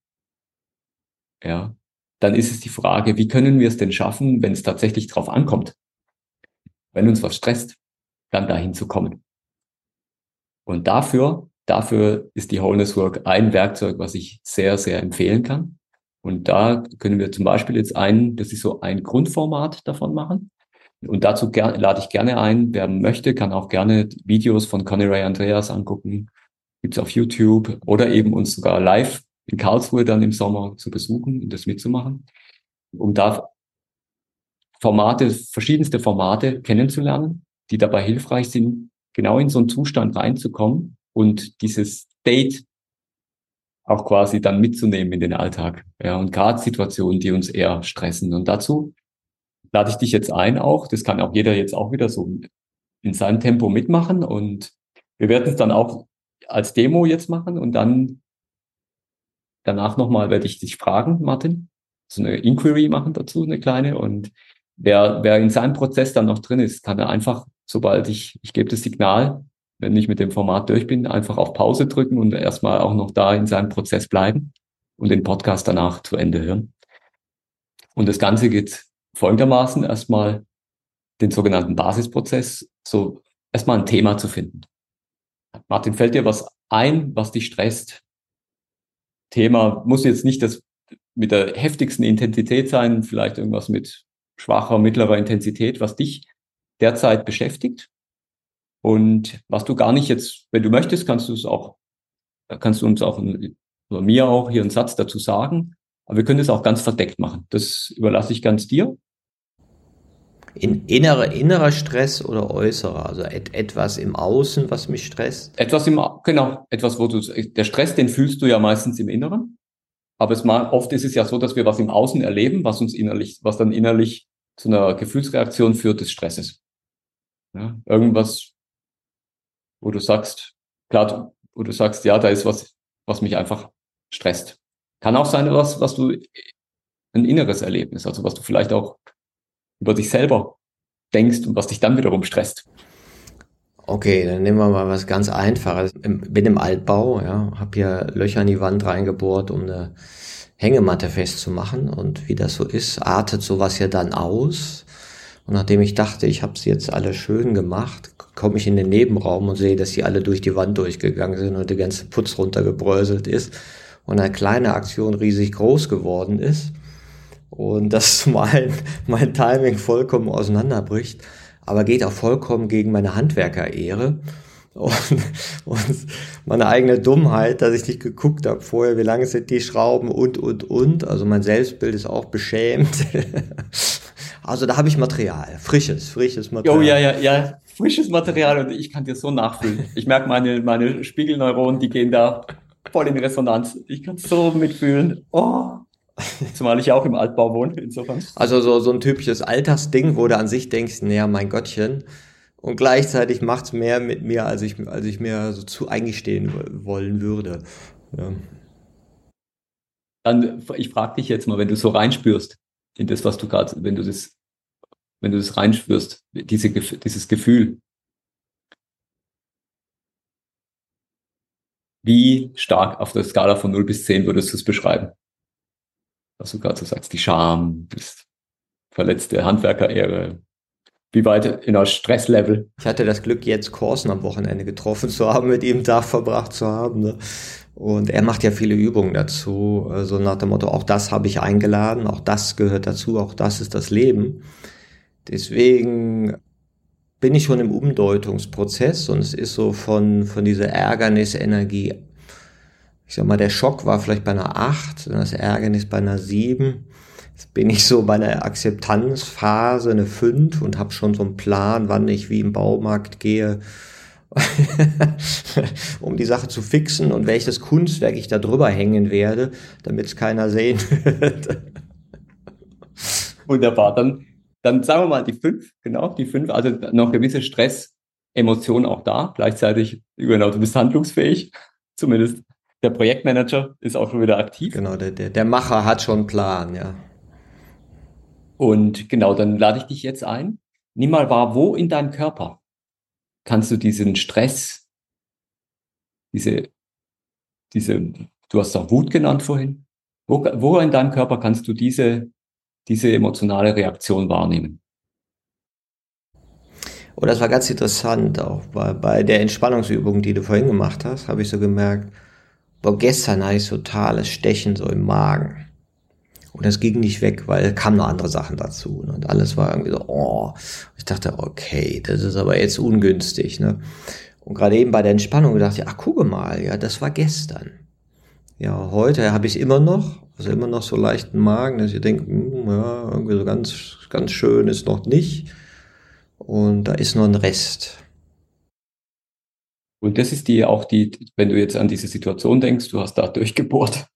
ja, dann ist es die Frage, wie können wir es denn schaffen, wenn es tatsächlich drauf ankommt? Wenn uns was stresst, dann dahin zu kommen. Und dafür, dafür ist die Wholeness Work ein Werkzeug, was ich sehr, sehr empfehlen kann. Und da können wir zum Beispiel jetzt ein, das ist so ein Grundformat davon machen. Und dazu lade ich gerne ein, wer möchte, kann auch gerne Videos von Conny Ray Andreas angucken. Gibt's auf YouTube oder eben uns sogar live in Karlsruhe dann im Sommer zu besuchen und das mitzumachen, um da Formate, verschiedenste Formate kennenzulernen, die dabei hilfreich sind, genau in so einen Zustand reinzukommen und dieses State auch quasi dann mitzunehmen in den Alltag. Ja, und gerade Situationen, die uns eher stressen. Und dazu lade ich dich jetzt ein auch. Das kann auch jeder jetzt auch wieder so in seinem Tempo mitmachen. Und wir werden es dann auch als Demo jetzt machen und dann danach nochmal werde ich dich fragen, Martin, so eine Inquiry machen dazu, eine kleine. Und wer, wer in seinem Prozess dann noch drin ist, kann er einfach sobald ich, ich gebe das Signal, wenn ich mit dem Format durch bin, einfach auf Pause drücken und erstmal auch noch da in seinem Prozess bleiben und den Podcast danach zu Ende hören. Und das Ganze geht folgendermaßen erstmal den sogenannten Basisprozess, so erstmal ein Thema zu finden. Martin, fällt dir was ein, was dich stresst? Thema muss jetzt nicht das mit der heftigsten Intensität sein, vielleicht irgendwas mit schwacher, mittlerer Intensität, was dich derzeit beschäftigt. Und was du gar nicht jetzt, wenn du möchtest, kannst du es auch, kannst du uns auch, oder mir auch hier einen Satz dazu sagen. Aber wir können es auch ganz verdeckt machen. Das überlasse ich ganz dir. In innerer, innerer Stress oder äußerer, also et, etwas im Außen, was mich stresst? Etwas im, genau, etwas, wo du, der Stress, den fühlst du ja meistens im Inneren. Aber es mal, oft ist es ja so, dass wir was im Außen erleben, was uns innerlich, was dann innerlich zu einer Gefühlsreaktion führt des Stresses. Ja, irgendwas, wo du sagst, klar, wo du sagst, ja, da ist was, was mich einfach stresst. Kann auch sein, was, was du, ein inneres Erlebnis, also was du vielleicht auch über dich selber denkst und was dich dann wiederum stresst. Okay, dann nehmen wir mal was ganz Einfaches. Bin im Altbau, ja, habe hier Löcher in die Wand reingebohrt, um eine Hängematte festzumachen. Und wie das so ist, artet sowas ja dann aus. Und nachdem ich dachte, ich habe sie jetzt alle schön gemacht, komme ich in den Nebenraum und sehe, dass sie alle durch die Wand durchgegangen sind und der ganze Putz runtergebröselt ist und eine kleine Aktion riesig groß geworden ist und dass mein, mein Timing vollkommen auseinanderbricht, aber geht auch vollkommen gegen meine Handwerkerehre und, und meine eigene Dummheit, dass ich nicht geguckt habe vorher, wie lange sind die Schrauben und, und, und. Also mein Selbstbild ist auch beschämt. Also da habe ich Material, frisches, frisches Material. Oh ja, ja, ja, frisches Material und ich kann dir so nachfühlen. Ich merke meine, meine Spiegelneuronen, die gehen da voll in Resonanz. Ich kann so mitfühlen. Oh. Zumal ich ja auch im Altbau wohne, insofern. Also so, so ein typisches Altersding, wo du an sich denkst, naja, mein Gottchen. Und gleichzeitig macht's mehr mit mir, als ich, als ich mir so zu eingestehen wollen würde. Ja. Dann, ich frage dich jetzt mal, wenn du so reinspürst in das, was du gerade, wenn du das, wenn du das reinspürst, diese, dieses Gefühl, wie stark auf der Skala von 0 bis 10 würdest du es beschreiben? was du gerade so sagst, die Scham, das verletzte Handwerkerehre. Wie weit in einer Stresslevel? Ich hatte das Glück, jetzt Korsen am Wochenende getroffen zu haben, mit ihm Tag verbracht zu haben. Ne? Und er macht ja viele Übungen dazu, so also nach dem Motto, auch das habe ich eingeladen, auch das gehört dazu, auch das ist das Leben. Deswegen bin ich schon im Umdeutungsprozess und es ist so von, von dieser Ärgernisenergie ich sag mal, der Schock war vielleicht bei einer 8, das Ärgernis bei einer 7. Jetzt bin ich so bei einer Akzeptanzphase, eine 5 und habe schon so einen Plan, wann ich wie im Baumarkt gehe, um die Sache zu fixen und welches Kunstwerk ich da drüber hängen werde, damit es keiner sehen wird. Wunderbar, dann, dann sagen wir mal die 5, genau, die 5, also noch gewisse Stress, Emotionen auch da, gleichzeitig, genau, du bist handlungsfähig, zumindest der Projektmanager ist auch schon wieder aktiv. Genau, der, der, der Macher hat schon einen Plan, ja. Und genau, dann lade ich dich jetzt ein. Nimm mal wahr, wo in deinem Körper kannst du diesen Stress, diese, diese, du hast auch Wut genannt vorhin, wo, wo in deinem Körper kannst du diese, diese emotionale Reaktion wahrnehmen? Oh, das war ganz interessant, auch bei, bei der Entspannungsübung, die du vorhin gemacht hast, habe ich so gemerkt, Boah, gestern hatte ich totales Stechen so im Magen. Und das ging nicht weg, weil kamen noch andere Sachen dazu. Ne? Und alles war irgendwie so, oh. Ich dachte, okay, das ist aber jetzt ungünstig. Ne? Und gerade eben bei der Entspannung dachte ich, ach, gucke mal, ja, das war gestern. Ja, heute habe ich es immer noch, also immer noch so leichten Magen, dass ich denke, hm, ja, irgendwie so ganz, ganz schön ist noch nicht. Und da ist noch ein Rest. Und das ist die auch die, wenn du jetzt an diese Situation denkst, du hast da durchgebohrt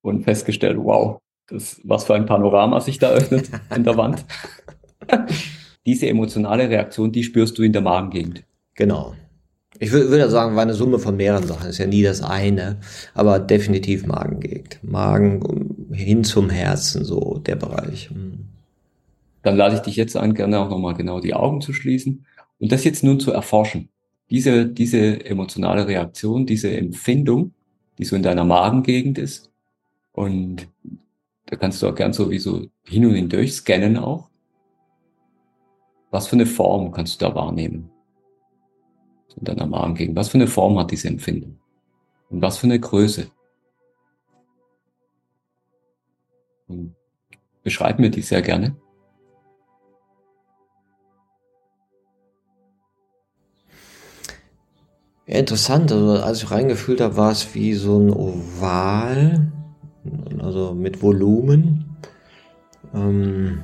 und festgestellt, wow, das, was für ein Panorama sich da öffnet in der Wand. diese emotionale Reaktion, die spürst du in der Magengegend. Genau. Ich würde, sagen, war eine Summe von mehreren Sachen. Ist ja nie das eine, aber definitiv Magengegend. Magen hin zum Herzen, so der Bereich. Hm. Dann lade ich dich jetzt ein, gerne auch nochmal genau die Augen zu schließen Und das jetzt nun zu erforschen, diese, diese emotionale Reaktion, diese Empfindung, die so in deiner Magengegend ist. Und da kannst du auch gern so wie so hin und hindurch scannen auch. Was für eine Form kannst du da wahrnehmen? In deiner Magengegend. Was für eine Form hat diese Empfindung? Und was für eine Größe? Und beschreib mir die sehr gerne. Interessant. Also als ich reingefühlt habe, war es wie so ein Oval, also mit Volumen. Ähm,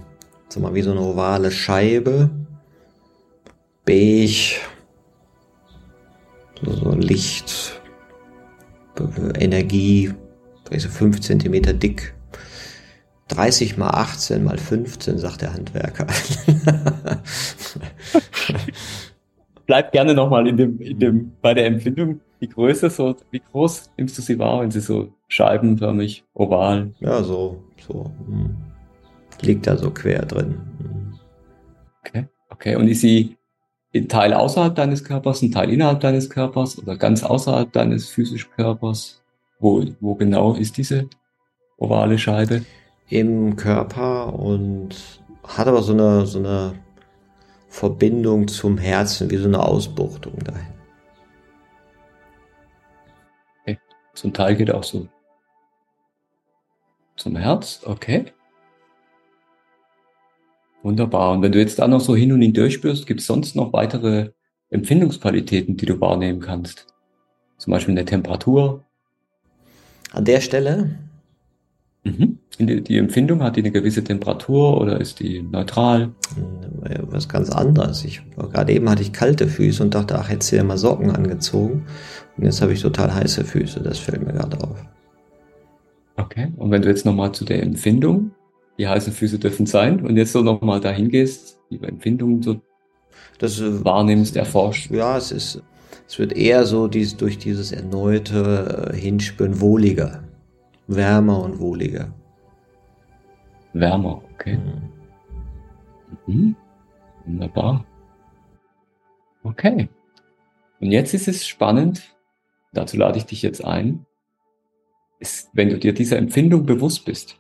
sag mal, wie so eine ovale Scheibe. Beige. So, so Licht. Energie. Vielleicht so 5 cm dick. 30 mal 18 mal 15, sagt der Handwerker. Bleib gerne nochmal in dem, in dem, bei der Empfindung, die Größe, so, wie groß nimmst du sie wahr, wenn sie so scheibenförmig, oval? Ja, so, so, hm. liegt da so quer drin. Hm. Okay, okay. Und ist sie ein Teil außerhalb deines Körpers, ein Teil innerhalb deines Körpers oder ganz außerhalb deines physischen Körpers? Wo, wo genau ist diese ovale Scheibe? im Körper und hat aber so eine, so eine Verbindung zum Herzen, wie so eine Ausbuchtung dahin. Zum Teil geht auch so zum Herz, okay. Wunderbar. Und wenn du jetzt da noch so hin und hin durchspürst, gibt es sonst noch weitere Empfindungsqualitäten, die du wahrnehmen kannst? Zum Beispiel eine Temperatur? An der Stelle Mhm. Die, die Empfindung, hat die eine gewisse Temperatur oder ist die neutral? Was ganz anderes. Ich, gerade eben hatte ich kalte Füße und dachte, ach, jetzt hier mal Socken angezogen. Und jetzt habe ich total heiße Füße. Das fällt mir gerade auf. Okay. Und wenn du jetzt nochmal zu der Empfindung, die heißen Füße dürfen sein, und jetzt so nochmal dahin gehst, die Empfindungen so das, äh, wahrnimmst, erforscht. Ja, es ist, es wird eher so dies, durch dieses erneute äh, Hinspüren wohliger wärmer und wohliger. Wärmer, okay. Mhm. Mhm. Wunderbar. Okay. Und jetzt ist es spannend, dazu lade ich dich jetzt ein, ist, wenn du dir dieser Empfindung bewusst bist,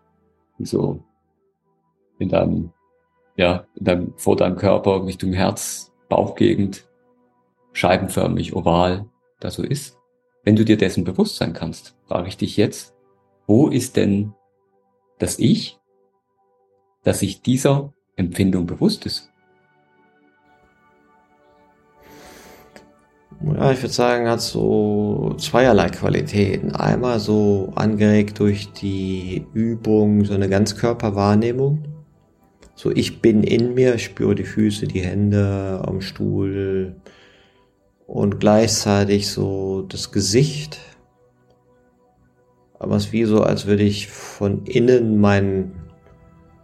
so in deinem, ja, in deinem, vor deinem Körper, Richtung Herz, Bauchgegend, scheibenförmig, oval, da so ist, wenn du dir dessen bewusst sein kannst, frage ich dich jetzt, wo ist denn das Ich, dass sich dieser Empfindung bewusst ist? Ja, ich würde sagen, hat so zweierlei Qualitäten. Einmal so angeregt durch die Übung, so eine Ganzkörperwahrnehmung. So, ich bin in mir, spüre die Füße, die Hände am Stuhl und gleichzeitig so das Gesicht aber es ist wie so, als würde ich von innen meinen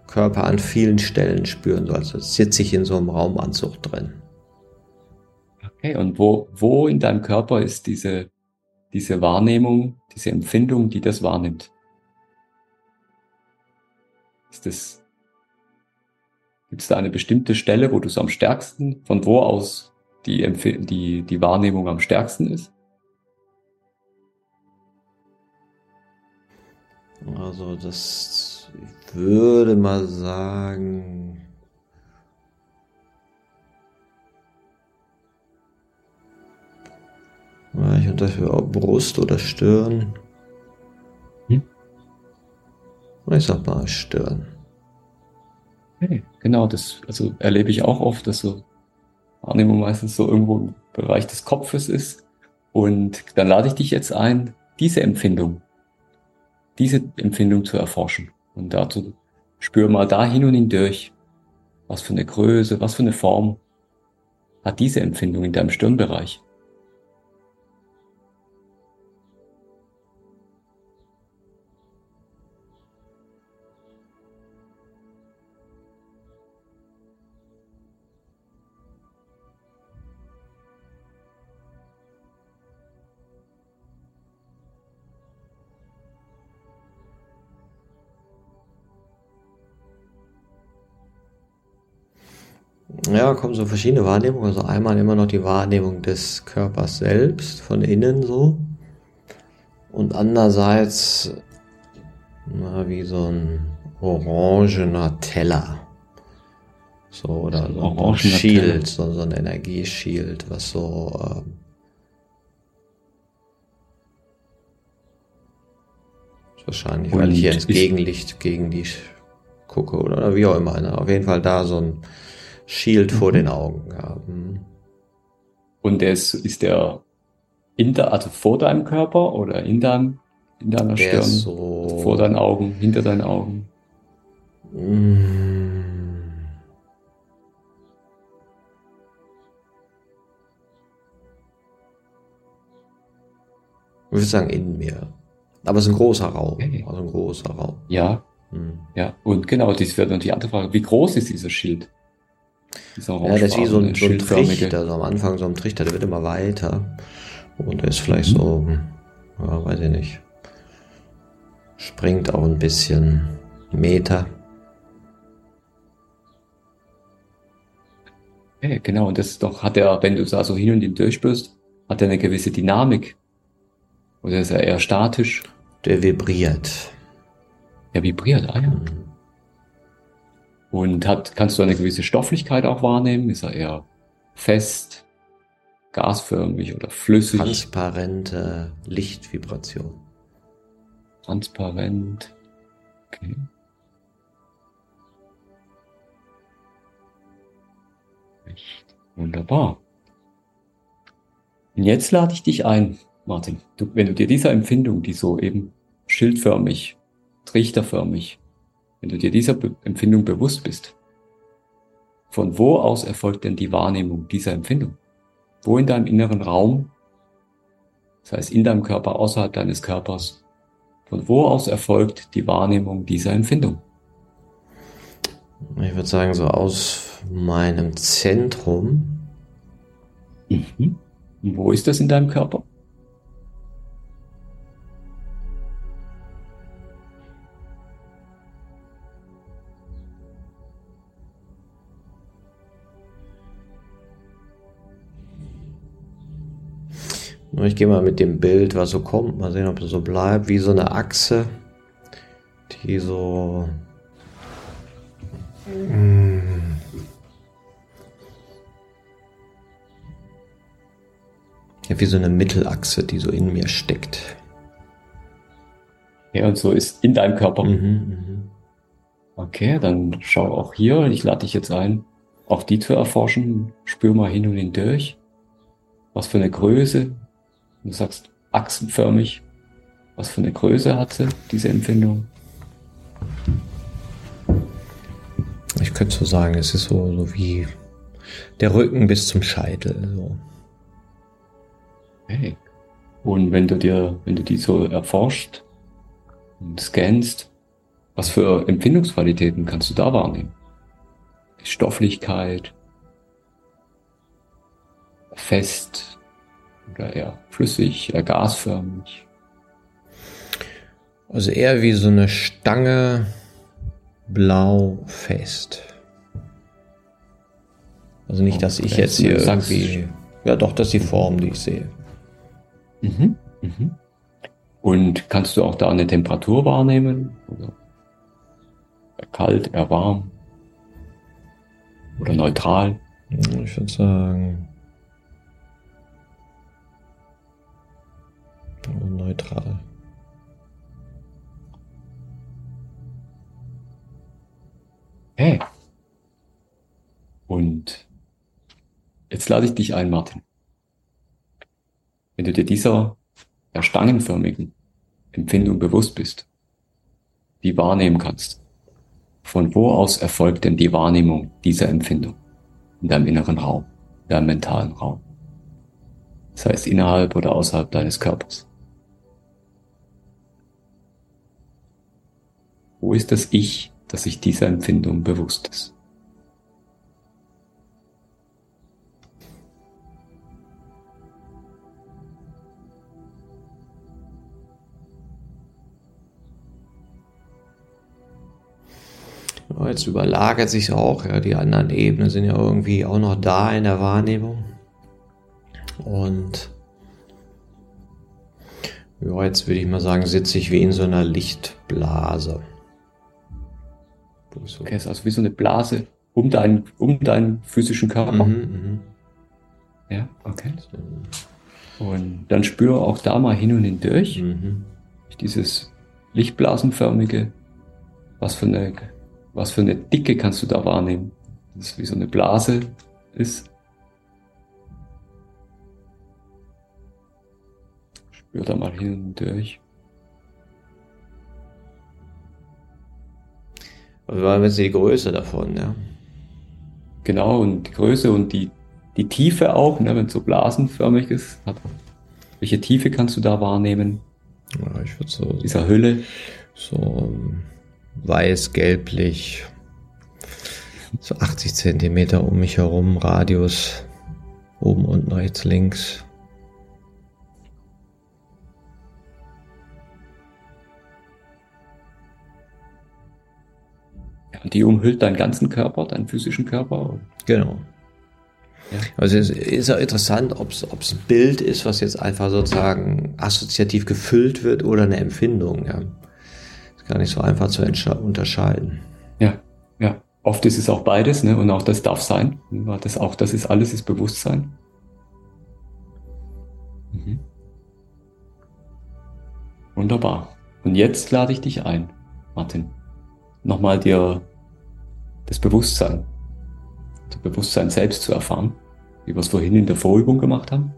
Körper an vielen Stellen spüren, so als sitze ich in so einem Raumanzug drin. Okay, und wo, wo in deinem Körper ist diese, diese Wahrnehmung, diese Empfindung, die das wahrnimmt? Ist das, gibt es da eine bestimmte Stelle, wo du es am stärksten, von wo aus die, die, die Wahrnehmung am stärksten ist? Also das, ich würde mal sagen, ich unterführe auch Brust oder Stirn. Hm? Ich sag mal Stirn. Okay, genau, das also erlebe ich auch oft, dass so Wahrnehmung meistens so irgendwo im Bereich des Kopfes ist. Und dann lade ich dich jetzt ein, diese Empfindung diese Empfindung zu erforschen. Und dazu spür mal da hin und hindurch, was für eine Größe, was für eine Form hat diese Empfindung in deinem Stirnbereich. ja, kommen so verschiedene Wahrnehmungen. Also einmal immer noch die Wahrnehmung des Körpers selbst, von innen so. Und andererseits, na, wie so ein orangener Teller. So, oder so ein Shield, so, so ein Energieschild, was so, Äh, wahrscheinlich, weil ich hier ins Gegenlicht gegen die gucke oder, oder wie auch immer. Ne? Auf jeden Fall da so ein, vor mhm. den Augen. Ja. Mhm. Und der ist, ist der in der, also vor deinem Körper oder in deinem, in deiner der Stirn? So also vor deinen Augen, hinter deinen Augen? Ich würde sagen in mir. Aber es ist ein großer Raum. Okay. Also ein großer Raum. Ja. Hm. Ja. Und genau, das wäre dann die andere Frage. Wie groß ist dieser Schild? Ja, das ist wie so ein, so ein Trichter. Also am Anfang so ein Trichter, der wird immer weiter. Und der ist vielleicht mhm. so, ja, weiß ich nicht. Springt auch ein bisschen Meter. Okay, genau. Und das ist doch, hat er, wenn du da so hin und hin durchspürst, hat er eine gewisse Dynamik. Oder ist er eher statisch? Der vibriert. Er vibriert, ah ja. Mhm. Und hat, kannst du eine gewisse Stofflichkeit auch wahrnehmen? Ist er eher fest, gasförmig oder flüssig? Transparente Lichtvibration. Transparent. Okay. Wunderbar. Und jetzt lade ich dich ein, Martin, du, wenn du dir dieser Empfindung, die so eben schildförmig, trichterförmig, wenn du dir dieser Be Empfindung bewusst bist, von wo aus erfolgt denn die Wahrnehmung dieser Empfindung? Wo in deinem inneren Raum, das heißt in deinem Körper, außerhalb deines Körpers, von wo aus erfolgt die Wahrnehmung dieser Empfindung? Ich würde sagen, so aus meinem Zentrum. Mhm. Und wo ist das in deinem Körper? Ich gehe mal mit dem Bild, was so kommt, mal sehen, ob es so bleibt, wie so eine Achse, die so. Ja, wie so eine Mittelachse, die so in mir steckt. Ja, und so ist in deinem Körper. Mhm, mh. Okay, dann schau auch hier, ich lade dich jetzt ein, auch die zu erforschen. Spür mal hin und hindurch. Was für eine Größe, Du sagst achsenförmig. Was für eine Größe hat sie, diese Empfindung? Ich könnte so sagen, es ist so, so wie der Rücken bis zum Scheitel. So. Okay. Und wenn du dir, wenn du die so erforscht und scannst, was für Empfindungsqualitäten kannst du da wahrnehmen? Die Stofflichkeit, fest, oder eher flüssig, eher gasförmig? Also eher wie so eine Stange blau fest. Also nicht, dass ich jetzt hier irgendwie. Ja, doch, das ist die Form, die ich sehe. Mhm. Mhm. Und kannst du auch da eine Temperatur wahrnehmen? Oder eher kalt, eher warm? Oder neutral? Ich würde sagen neutral. Hey. Und jetzt lade ich dich ein, Martin. Wenn du dir dieser stangenförmigen Empfindung bewusst bist, die wahrnehmen kannst, von wo aus erfolgt denn die Wahrnehmung dieser Empfindung in deinem inneren Raum, in deinem mentalen Raum? Das heißt innerhalb oder außerhalb deines Körpers. Wo ist das Ich, das sich dieser Empfindung bewusst ist? Jetzt überlagert sich auch, ja, die anderen Ebenen sind ja irgendwie auch noch da in der Wahrnehmung. Und ja, jetzt würde ich mal sagen, sitze ich wie in so einer Lichtblase. So okay, ist also wie so eine Blase um deinen, um deinen physischen Körper. Mhm, mhm. Ja, okay. Und dann spüre auch da mal hin und hindurch. Mhm. Dieses lichtblasenförmige, was für eine, was für eine Dicke kannst du da wahrnehmen? Das ist wie so eine Blase ist. Spür da mal hin und durch. Also war jetzt die Größe davon, ja. Genau, und die Größe und die, die Tiefe auch, ne, wenn es so blasenförmig ist. Welche Tiefe kannst du da wahrnehmen? Ja, ich würde so. Dieser Hülle. So weiß, gelblich. So 80 Zentimeter um mich herum, Radius. Oben, unten, rechts, links. Die umhüllt deinen ganzen Körper, deinen physischen Körper. Genau. Ja. Also es ist auch interessant, ob es ein Bild ist, was jetzt einfach sozusagen assoziativ gefüllt wird oder eine Empfindung. Ja. Ist gar nicht so einfach zu unterscheiden. Ja, ja. Oft ist es auch beides, ne? Und auch das darf sein. Das auch, das ist alles, ist Bewusstsein. Mhm. Wunderbar. Und jetzt lade ich dich ein, Martin, nochmal dir das Bewusstsein das Bewusstsein selbst zu erfahren, wie wir es vorhin in der Vorübung gemacht haben.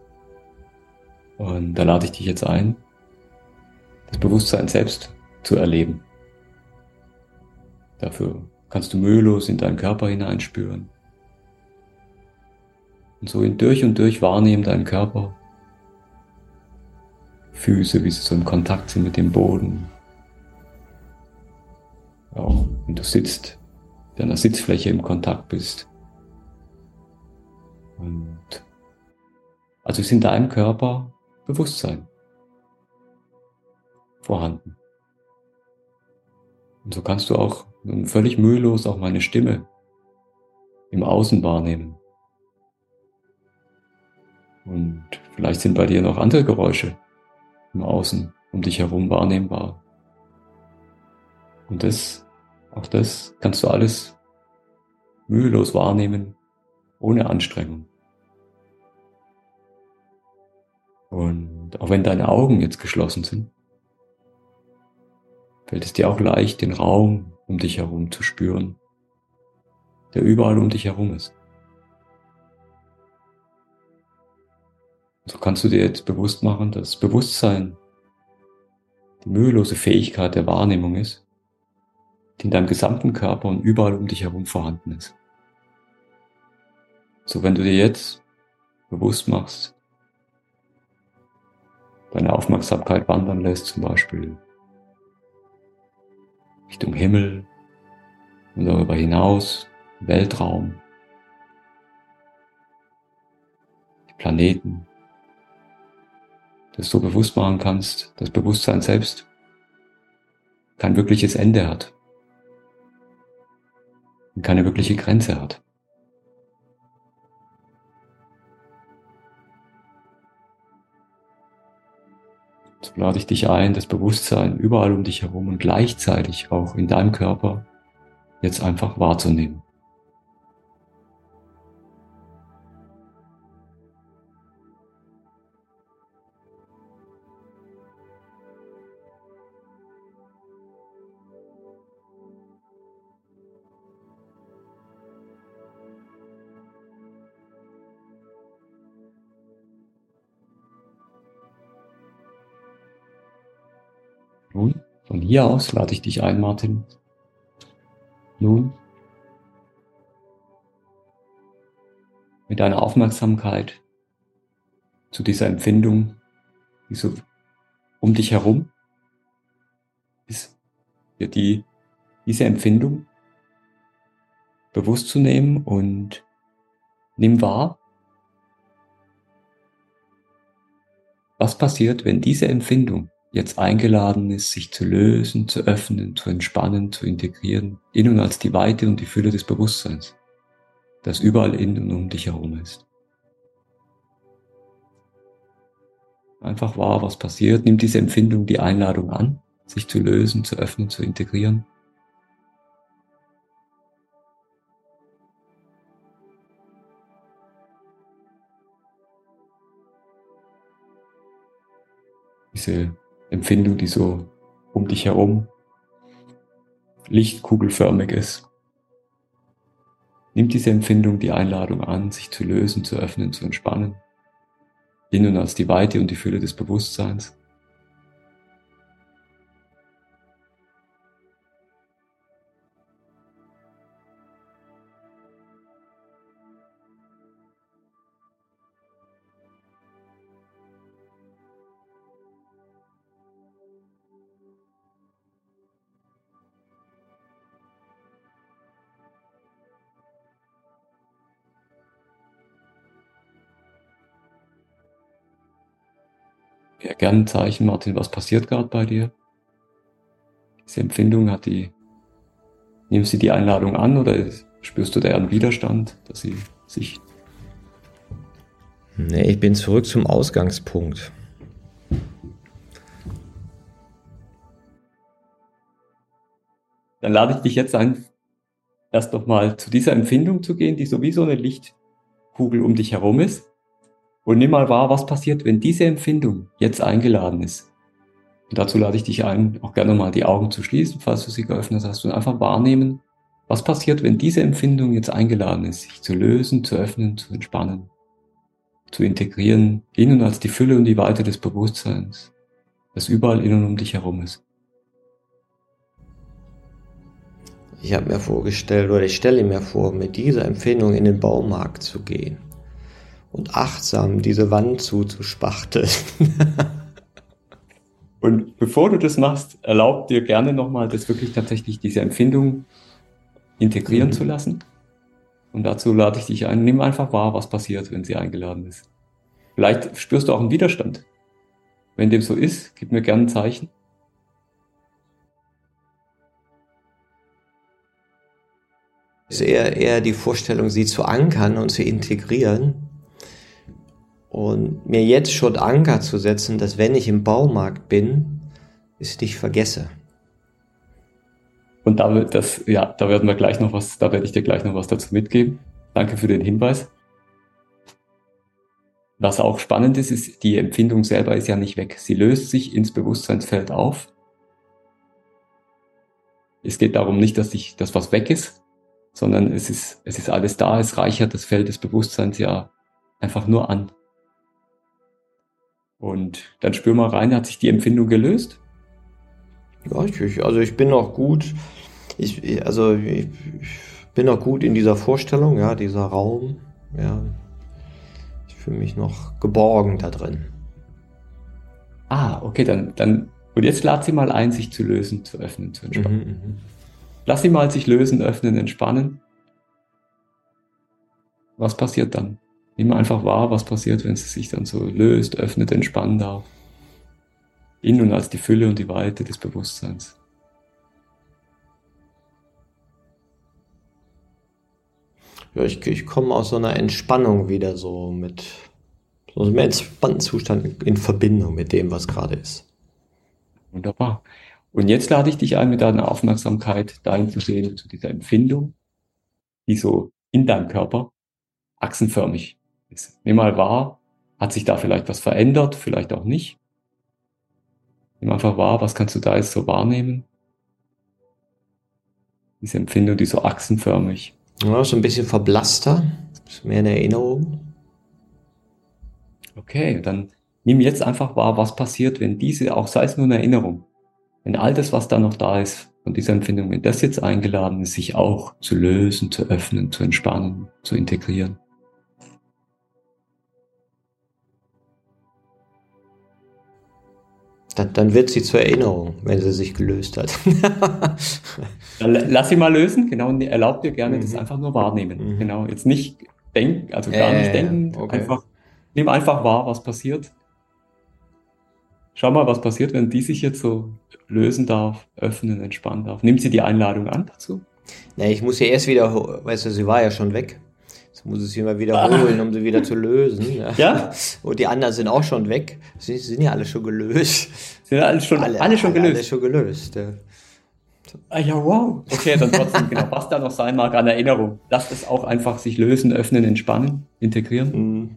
Und da lade ich dich jetzt ein, das Bewusstsein selbst zu erleben. Dafür kannst du mühelos in deinen Körper hineinspüren. Und so in durch und durch wahrnehmen deinen Körper. Füße, wie sie so im Kontakt sind mit dem Boden. Auch wenn du sitzt, deiner Sitzfläche im Kontakt bist. Und also ist in deinem Körper Bewusstsein vorhanden. Und so kannst du auch völlig mühelos auch meine Stimme im Außen wahrnehmen. Und vielleicht sind bei dir noch andere Geräusche im Außen um dich herum wahrnehmbar. Und das, auch das kannst du alles mühelos wahrnehmen, ohne Anstrengung. Und auch wenn deine Augen jetzt geschlossen sind, fällt es dir auch leicht, den Raum um dich herum zu spüren, der überall um dich herum ist. So kannst du dir jetzt bewusst machen, dass Bewusstsein die mühelose Fähigkeit der Wahrnehmung ist, die in deinem gesamten Körper und überall um dich herum vorhanden ist. So wenn du dir jetzt bewusst machst, deine Aufmerksamkeit wandern lässt, zum Beispiel Richtung Himmel und darüber hinaus, Weltraum, die Planeten, dass du bewusst machen kannst, dass Bewusstsein selbst kein wirkliches Ende hat keine wirkliche Grenze hat. So lade ich dich ein, das Bewusstsein überall um dich herum und gleichzeitig auch in deinem Körper jetzt einfach wahrzunehmen. Von hier aus lade ich dich ein, Martin. Nun, mit deiner Aufmerksamkeit zu dieser Empfindung, die so um dich herum ist, dir die, diese Empfindung bewusst zu nehmen und nimm wahr, was passiert, wenn diese Empfindung jetzt eingeladen ist, sich zu lösen, zu öffnen, zu entspannen, zu integrieren, in und als die Weite und die Fülle des Bewusstseins, das überall in und um dich herum ist. Einfach wahr, was passiert, nimm diese Empfindung, die Einladung an, sich zu lösen, zu öffnen, zu integrieren. Diese Empfindung, die so um dich herum lichtkugelförmig ist. Nimm diese Empfindung, die Einladung an, sich zu lösen, zu öffnen, zu entspannen. In und als die Weite und die Fülle des Bewusstseins. Ja, gerne ein Zeichen, Martin, was passiert gerade bei dir? Diese Empfindung hat die, nimmst du die Einladung an oder spürst du da einen Widerstand, dass sie sich. Nee, ich bin zurück zum Ausgangspunkt. Dann lade ich dich jetzt ein, erst nochmal zu dieser Empfindung zu gehen, die sowieso eine Lichtkugel um dich herum ist. Und nimm mal wahr, was passiert, wenn diese Empfindung jetzt eingeladen ist. Und dazu lade ich dich ein, auch gerne mal die Augen zu schließen, falls du sie geöffnet hast, und einfach wahrnehmen, was passiert, wenn diese Empfindung jetzt eingeladen ist, sich zu lösen, zu öffnen, zu entspannen, zu integrieren, in und als die Fülle und die Weite des Bewusstseins, das überall in und um dich herum ist. Ich habe mir vorgestellt, oder ich stelle mir vor, mit dieser Empfindung in den Baumarkt zu gehen und achtsam diese Wand zuzuspachteln. und bevor du das machst, erlaub dir gerne nochmal, das wirklich tatsächlich diese Empfindung integrieren mhm. zu lassen. Und dazu lade ich dich ein, nimm einfach wahr, was passiert, wenn sie eingeladen ist. Vielleicht spürst du auch einen Widerstand. Wenn dem so ist, gib mir gerne ein Zeichen. ist eher, eher die Vorstellung, sie zu ankern und zu integrieren und mir jetzt schon Anker zu setzen, dass wenn ich im Baumarkt bin, ich dich vergesse. Und da wird das, ja, da werden wir gleich noch was, da werde ich dir gleich noch was dazu mitgeben. Danke für den Hinweis. Was auch spannend ist, ist, die Empfindung selber ist ja nicht weg. Sie löst sich ins Bewusstseinsfeld auf. Es geht darum nicht, dass ich, dass was weg ist, sondern es ist, es ist alles da, es reichert das Feld des Bewusstseins ja einfach nur an. Und dann spür mal rein, hat sich die Empfindung gelöst? Ja, ich, also ich bin noch gut. Ich, also ich bin noch gut in dieser Vorstellung, ja, dieser Raum. Ja, ich fühle mich noch geborgen da drin. Ah, okay, dann, dann, und jetzt lad sie mal ein, sich zu lösen, zu öffnen, zu entspannen. Mhm, mhm. Lass sie mal sich lösen, öffnen, entspannen. Was passiert dann? Nimm einfach wahr, was passiert, wenn es sich dann so löst, öffnet, entspannen darf. In und als die Fülle und die Weite des Bewusstseins. Ja, ich, ich komme aus so einer Entspannung wieder so mit so einem entspannten Zustand in Verbindung mit dem, was gerade ist. Wunderbar. Und jetzt lade ich dich ein, mit deiner Aufmerksamkeit dahin zu sehen, zu dieser Empfindung, die so in deinem Körper achsenförmig ist. Nimm mal wahr, hat sich da vielleicht was verändert, vielleicht auch nicht. Nimm einfach wahr, was kannst du da jetzt so wahrnehmen? Diese Empfindung, die so achsenförmig. Ja, so ein bisschen verblasster, ist mehr eine Erinnerung. Okay, dann nimm jetzt einfach wahr, was passiert, wenn diese, auch sei es nur eine Erinnerung, wenn all das, was da noch da ist, von dieser Empfindung, wenn das jetzt eingeladen ist, sich auch zu lösen, zu öffnen, zu entspannen, zu integrieren. Dann, dann, wird sie zur Erinnerung, wenn sie sich gelöst hat. lass sie mal lösen, genau, und erlaubt dir gerne mhm. das einfach nur wahrnehmen. Mhm. Genau, jetzt nicht denken, also gar äh, nicht denken, okay. einfach, nimm einfach wahr, was passiert. schau mal, was passiert, wenn die sich jetzt so lösen darf, öffnen, entspannen darf. Nimmt sie die Einladung an dazu? Nee, ich muss ja erst wieder, weißt du, sie war ja schon weg. Jetzt muss ich sie mal wiederholen, um sie wieder zu lösen. Ja? ja? Und die anderen sind auch schon weg. Sie sind ja alle schon gelöst. Sind ja alle schon, alle, alle schon gelöst? Alle schon gelöst, ja. Ah ja, wow. Okay, dann trotzdem, genau, was da noch sein mag an Erinnerung. Das ist auch einfach sich lösen, öffnen, entspannen, integrieren. Mhm.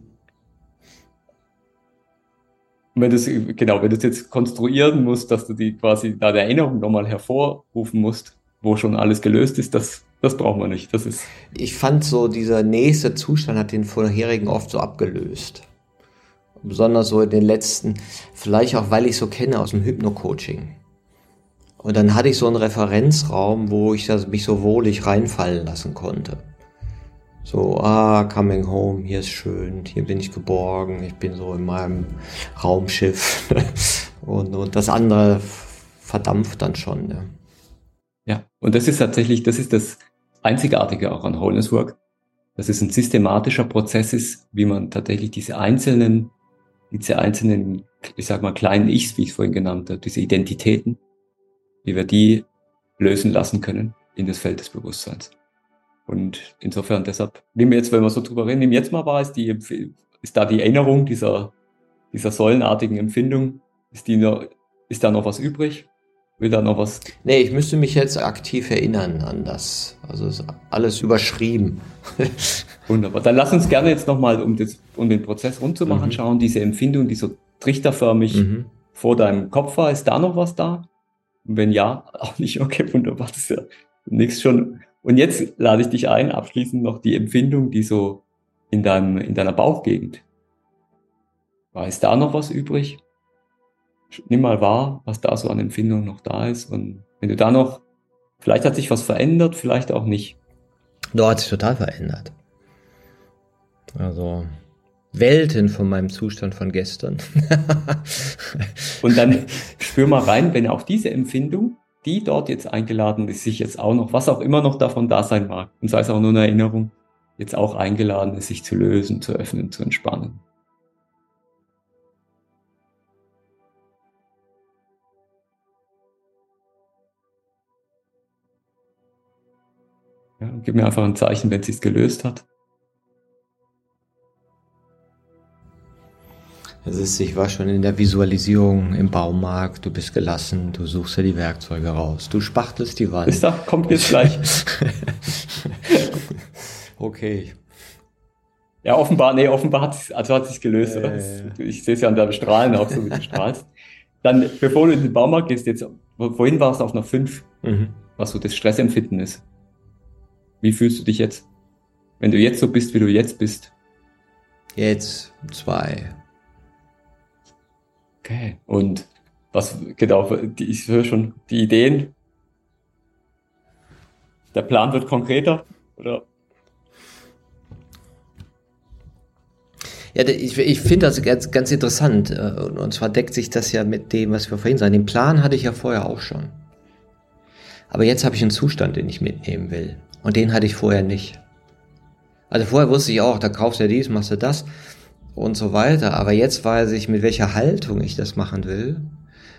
Und wenn du es, genau, wenn du es jetzt konstruieren musst, dass du die quasi da der Erinnerung nochmal hervorrufen musst, wo schon alles gelöst ist, das, das brauchen wir nicht. Das ist. Ich fand so, dieser nächste Zustand hat den vorherigen oft so abgelöst. Besonders so in den letzten, vielleicht auch, weil ich so kenne aus dem Hypno-Coaching. Und dann hatte ich so einen Referenzraum, wo ich das, mich so wohlig reinfallen lassen konnte. So, ah, coming home, hier ist schön, hier bin ich geborgen, ich bin so in meinem Raumschiff. und, und das andere verdampft dann schon. Ja. ja, und das ist tatsächlich, das ist das Einzigartige auch an Wholeness Work, dass es ein systematischer Prozess ist, wie man tatsächlich diese einzelnen, diese einzelnen, ich sag mal, kleinen Ichs, wie ich es vorhin genannt habe, diese Identitäten, wie wir die lösen lassen können in das Feld des Bewusstseins. Und insofern deshalb, nehmen wir jetzt, wenn wir so drüber reden, nehmen jetzt mal wahr, ist, die, ist da die Erinnerung dieser, dieser säulenartigen Empfindung, ist, die noch, ist da noch was übrig? Will da noch was? Nee, ich müsste mich jetzt aktiv erinnern an das. Also ist alles überschrieben. Wunderbar. Dann lass uns gerne jetzt nochmal, um, um den Prozess rund zu machen, mhm. schauen, diese Empfindung, die so trichterförmig mhm. vor deinem Kopf war, ist da noch was da? Und wenn ja, auch nicht, okay, wunderbar, das ist ja nichts schon. Und jetzt lade ich dich ein, abschließend noch die Empfindung, die so in deinem, in deiner Bauchgegend. War ist da noch was übrig? Nimm mal wahr, was da so an Empfindung noch da ist. Und wenn du da noch, vielleicht hat sich was verändert, vielleicht auch nicht. Doch, hat sich total verändert. Also, Welten von meinem Zustand von gestern. und dann spür mal rein, wenn auch diese Empfindung, die dort jetzt eingeladen ist, sich jetzt auch noch, was auch immer noch davon da sein mag, und sei es auch nur eine Erinnerung, jetzt auch eingeladen ist, sich zu lösen, zu öffnen, zu entspannen. Ja, gib mir einfach ein Zeichen, wenn sie es gelöst hat. Es ist, ich war schon in der Visualisierung im Baumarkt, du bist gelassen, du suchst dir die Werkzeuge raus, du spachtelst die Wand. Ist da, kommt jetzt gleich. okay. Ja, offenbar, nee, offenbar hat es also hat sich gelöst, äh, Ich sehe es ja an deinem Strahlen auch so, wie du strahlst. Dann, bevor du in den Baumarkt gehst, jetzt, vorhin war es auf einer 5, mhm. was so das Stressempfinden ist. Wie fühlst du dich jetzt? Wenn du jetzt so bist, wie du jetzt bist? Jetzt zwei. Okay. Und was, genau, die, ich höre schon die Ideen. Der Plan wird konkreter, oder? Ja, ich, ich finde das ganz, ganz interessant. Äh, und zwar deckt sich das ja mit dem, was wir vorhin sagen. Den Plan hatte ich ja vorher auch schon. Aber jetzt habe ich einen Zustand, den ich mitnehmen will. Und den hatte ich vorher nicht. Also vorher wusste ich auch, da kaufst du ja dies, machst du das und so weiter. Aber jetzt weiß ich, mit welcher Haltung ich das machen will.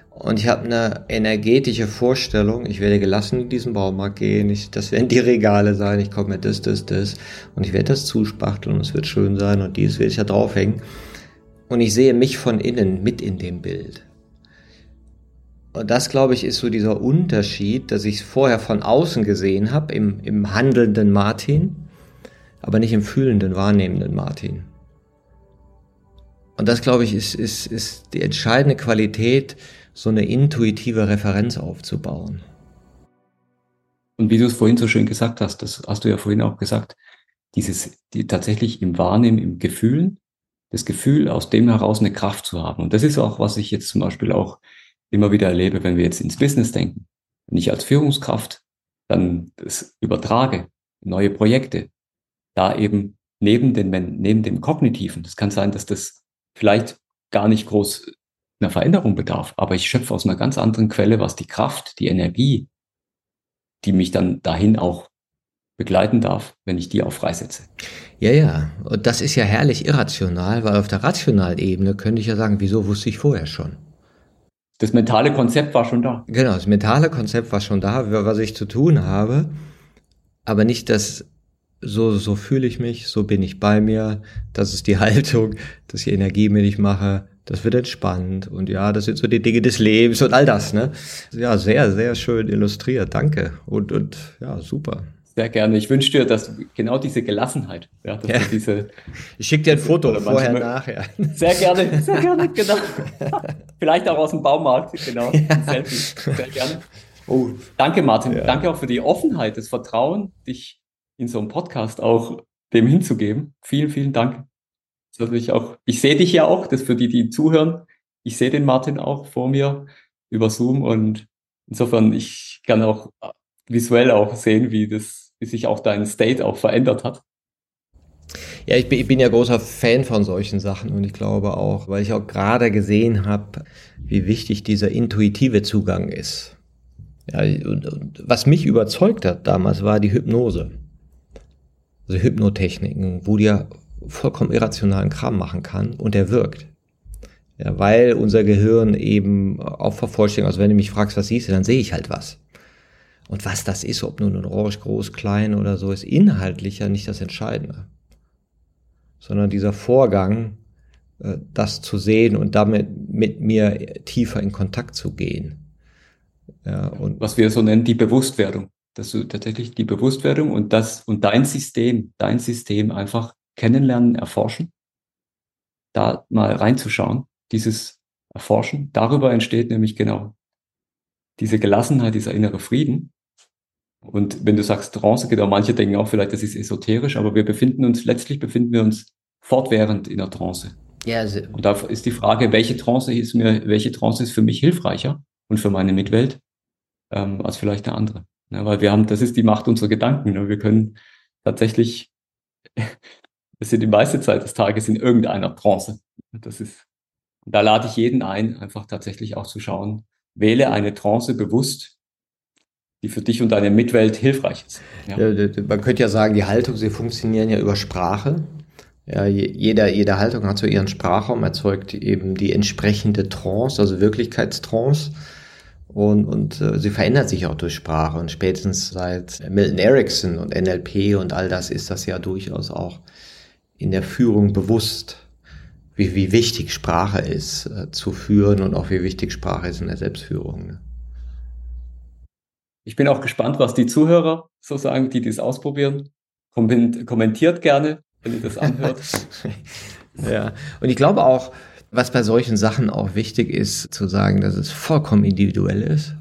Und ich habe eine energetische Vorstellung, ich werde gelassen in diesen Baumarkt gehen, ich, das werden die Regale sein, ich komme mit das, das, das und ich werde das zuspachteln und es wird schön sein und dies will ich ja draufhängen. Und ich sehe mich von innen mit in dem Bild. Und das, glaube ich, ist so dieser Unterschied, dass ich es vorher von außen gesehen habe, im, im handelnden Martin, aber nicht im fühlenden, wahrnehmenden Martin. Und das, glaube ich, ist, ist, ist die entscheidende Qualität, so eine intuitive Referenz aufzubauen. Und wie du es vorhin so schön gesagt hast, das hast du ja vorhin auch gesagt, dieses die, tatsächlich im Wahrnehmen, im Gefühlen, das Gefühl, aus dem heraus eine Kraft zu haben. Und das ist auch, was ich jetzt zum Beispiel auch immer wieder erlebe, wenn wir jetzt ins Business denken. Wenn ich als Führungskraft dann das übertrage, neue Projekte, da eben neben, den, neben dem Kognitiven, das kann sein, dass das vielleicht gar nicht groß einer Veränderung bedarf, aber ich schöpfe aus einer ganz anderen Quelle, was die Kraft, die Energie, die mich dann dahin auch begleiten darf, wenn ich die auch freisetze. Ja, ja, und das ist ja herrlich irrational, weil auf der rationalen Ebene könnte ich ja sagen, wieso wusste ich vorher schon? Das mentale Konzept war schon da. Genau, das mentale Konzept war schon da, was ich zu tun habe, aber nicht das, so, so fühle ich mich, so bin ich bei mir, das ist die Haltung, das ist die Energie, mit ich mache, das wird entspannt und ja, das sind so die Dinge des Lebens und all das, ne? Ja, sehr, sehr schön illustriert, danke und, und ja, super. Sehr gerne. Ich wünsche dir, dass genau diese Gelassenheit, ja, ja. diese. Ich schicke dir ein Foto vorher, nachher. Sehr gerne, sehr gerne, genau. Vielleicht auch aus dem Baumarkt, genau. Ja. Selfie. Sehr gerne. Oh, danke, Martin. Ja. Danke auch für die Offenheit, das Vertrauen, dich in so einem Podcast auch dem hinzugeben. Vielen, vielen Dank. Das ich auch, ich sehe dich ja auch, das für die, die zuhören. Ich sehe den Martin auch vor mir über Zoom und insofern, ich kann auch visuell auch sehen, wie das wie sich auch dein State auch verändert hat. Ja, ich bin, ja großer Fan von solchen Sachen und ich glaube auch, weil ich auch gerade gesehen habe, wie wichtig dieser intuitive Zugang ist. Ja, und, und was mich überzeugt hat damals war die Hypnose. Also Hypnotechniken, wo du ja vollkommen irrationalen Kram machen kann und der wirkt. Ja, weil unser Gehirn eben auch vervollständigt, also wenn du mich fragst, was siehst du, dann sehe ich halt was. Und was das ist, ob nun ein Orange groß, klein oder so, ist inhaltlich ja nicht das Entscheidende. Sondern dieser Vorgang, äh, das zu sehen und damit mit mir tiefer in Kontakt zu gehen. Ja, und Was wir so nennen, die Bewusstwerdung. Dass du tatsächlich die Bewusstwerdung und das und dein System, dein System einfach kennenlernen, erforschen, da mal reinzuschauen, dieses Erforschen, darüber entsteht nämlich genau diese Gelassenheit, dieser innere Frieden, und wenn du sagst Trance, genau, manche denken auch vielleicht, das ist esoterisch, aber wir befinden uns, letztlich befinden wir uns fortwährend in der Trance. Ja, also und da ist die Frage, welche Trance ist mir, welche Trance ist für mich hilfreicher und für meine Mitwelt ähm, als vielleicht eine andere. Ja, weil wir haben, das ist die Macht unserer Gedanken. Ne? Wir können tatsächlich, wir sind die meiste Zeit des Tages in irgendeiner Trance. Das ist, da lade ich jeden ein, einfach tatsächlich auch zu schauen, wähle eine Trance bewusst die für dich und deine Mitwelt hilfreich ist. Ja. Man könnte ja sagen, die Haltung, sie funktionieren ja über Sprache. Ja, jeder, jede Haltung hat so ihren Sprachraum, erzeugt eben die entsprechende Trance, also Wirklichkeitstrance. Und, und äh, sie verändert sich auch durch Sprache. Und spätestens seit Milton Erickson und NLP und all das ist das ja durchaus auch in der Führung bewusst, wie, wie wichtig Sprache ist äh, zu führen und auch wie wichtig Sprache ist in der Selbstführung. Ne? Ich bin auch gespannt, was die Zuhörer so sagen, die das ausprobieren. Kommentiert gerne, wenn ihr das anhört. ja, und ich glaube auch, was bei solchen Sachen auch wichtig ist, zu sagen, dass es vollkommen individuell ist.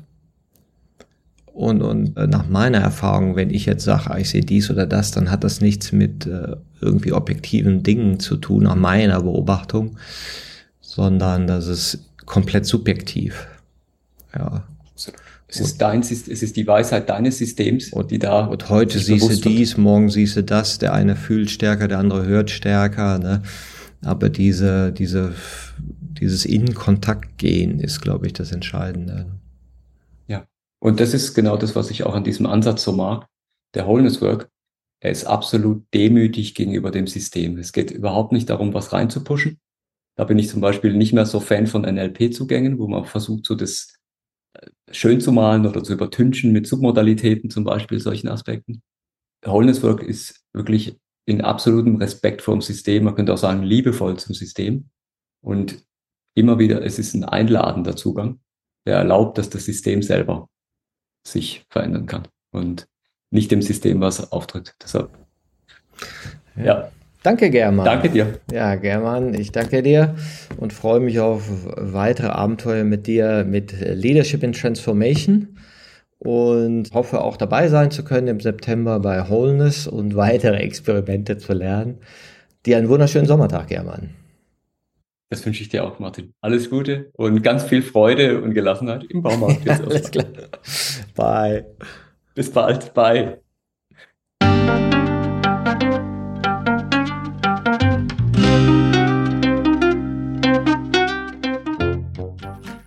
Und, und äh, nach meiner Erfahrung, wenn ich jetzt sage, ich sehe dies oder das, dann hat das nichts mit äh, irgendwie objektiven Dingen zu tun, nach meiner Beobachtung, sondern das ist komplett subjektiv. Ja. Es ist dein, es ist die Weisheit deines Systems, und, die da. Und heute siehst du dies, morgen siehst du das. Der eine fühlt stärker, der andere hört stärker. Ne? Aber diese, diese, dieses in Kontakt gehen ist, glaube ich, das Entscheidende. Ja. Und das ist genau das, was ich auch an diesem Ansatz so mag. Der Wholeness Work. Er ist absolut demütig gegenüber dem System. Es geht überhaupt nicht darum, was reinzupuschen. Da bin ich zum Beispiel nicht mehr so Fan von NLP-Zugängen, wo man versucht, so das schön zu malen oder zu übertünchen mit Submodalitäten zum Beispiel, solchen Aspekten. Wholeness Work ist wirklich in absolutem Respekt vor dem System, man könnte auch sagen liebevoll zum System. Und immer wieder, es ist ein einladender Zugang, der erlaubt, dass das System selber sich verändern kann und nicht dem System was auftritt. Deshalb, ja. Danke, German. Danke dir. Ja, German, ich danke dir und freue mich auf weitere Abenteuer mit dir mit Leadership in Transformation und hoffe auch dabei sein zu können im September bei Wholeness und weitere Experimente zu lernen. Dir einen wunderschönen Sommertag, German. Das wünsche ich dir auch, Martin. Alles Gute und ganz viel Freude und Gelassenheit im Baumarkt. Alles klar. Bye. Bis bald. Bye.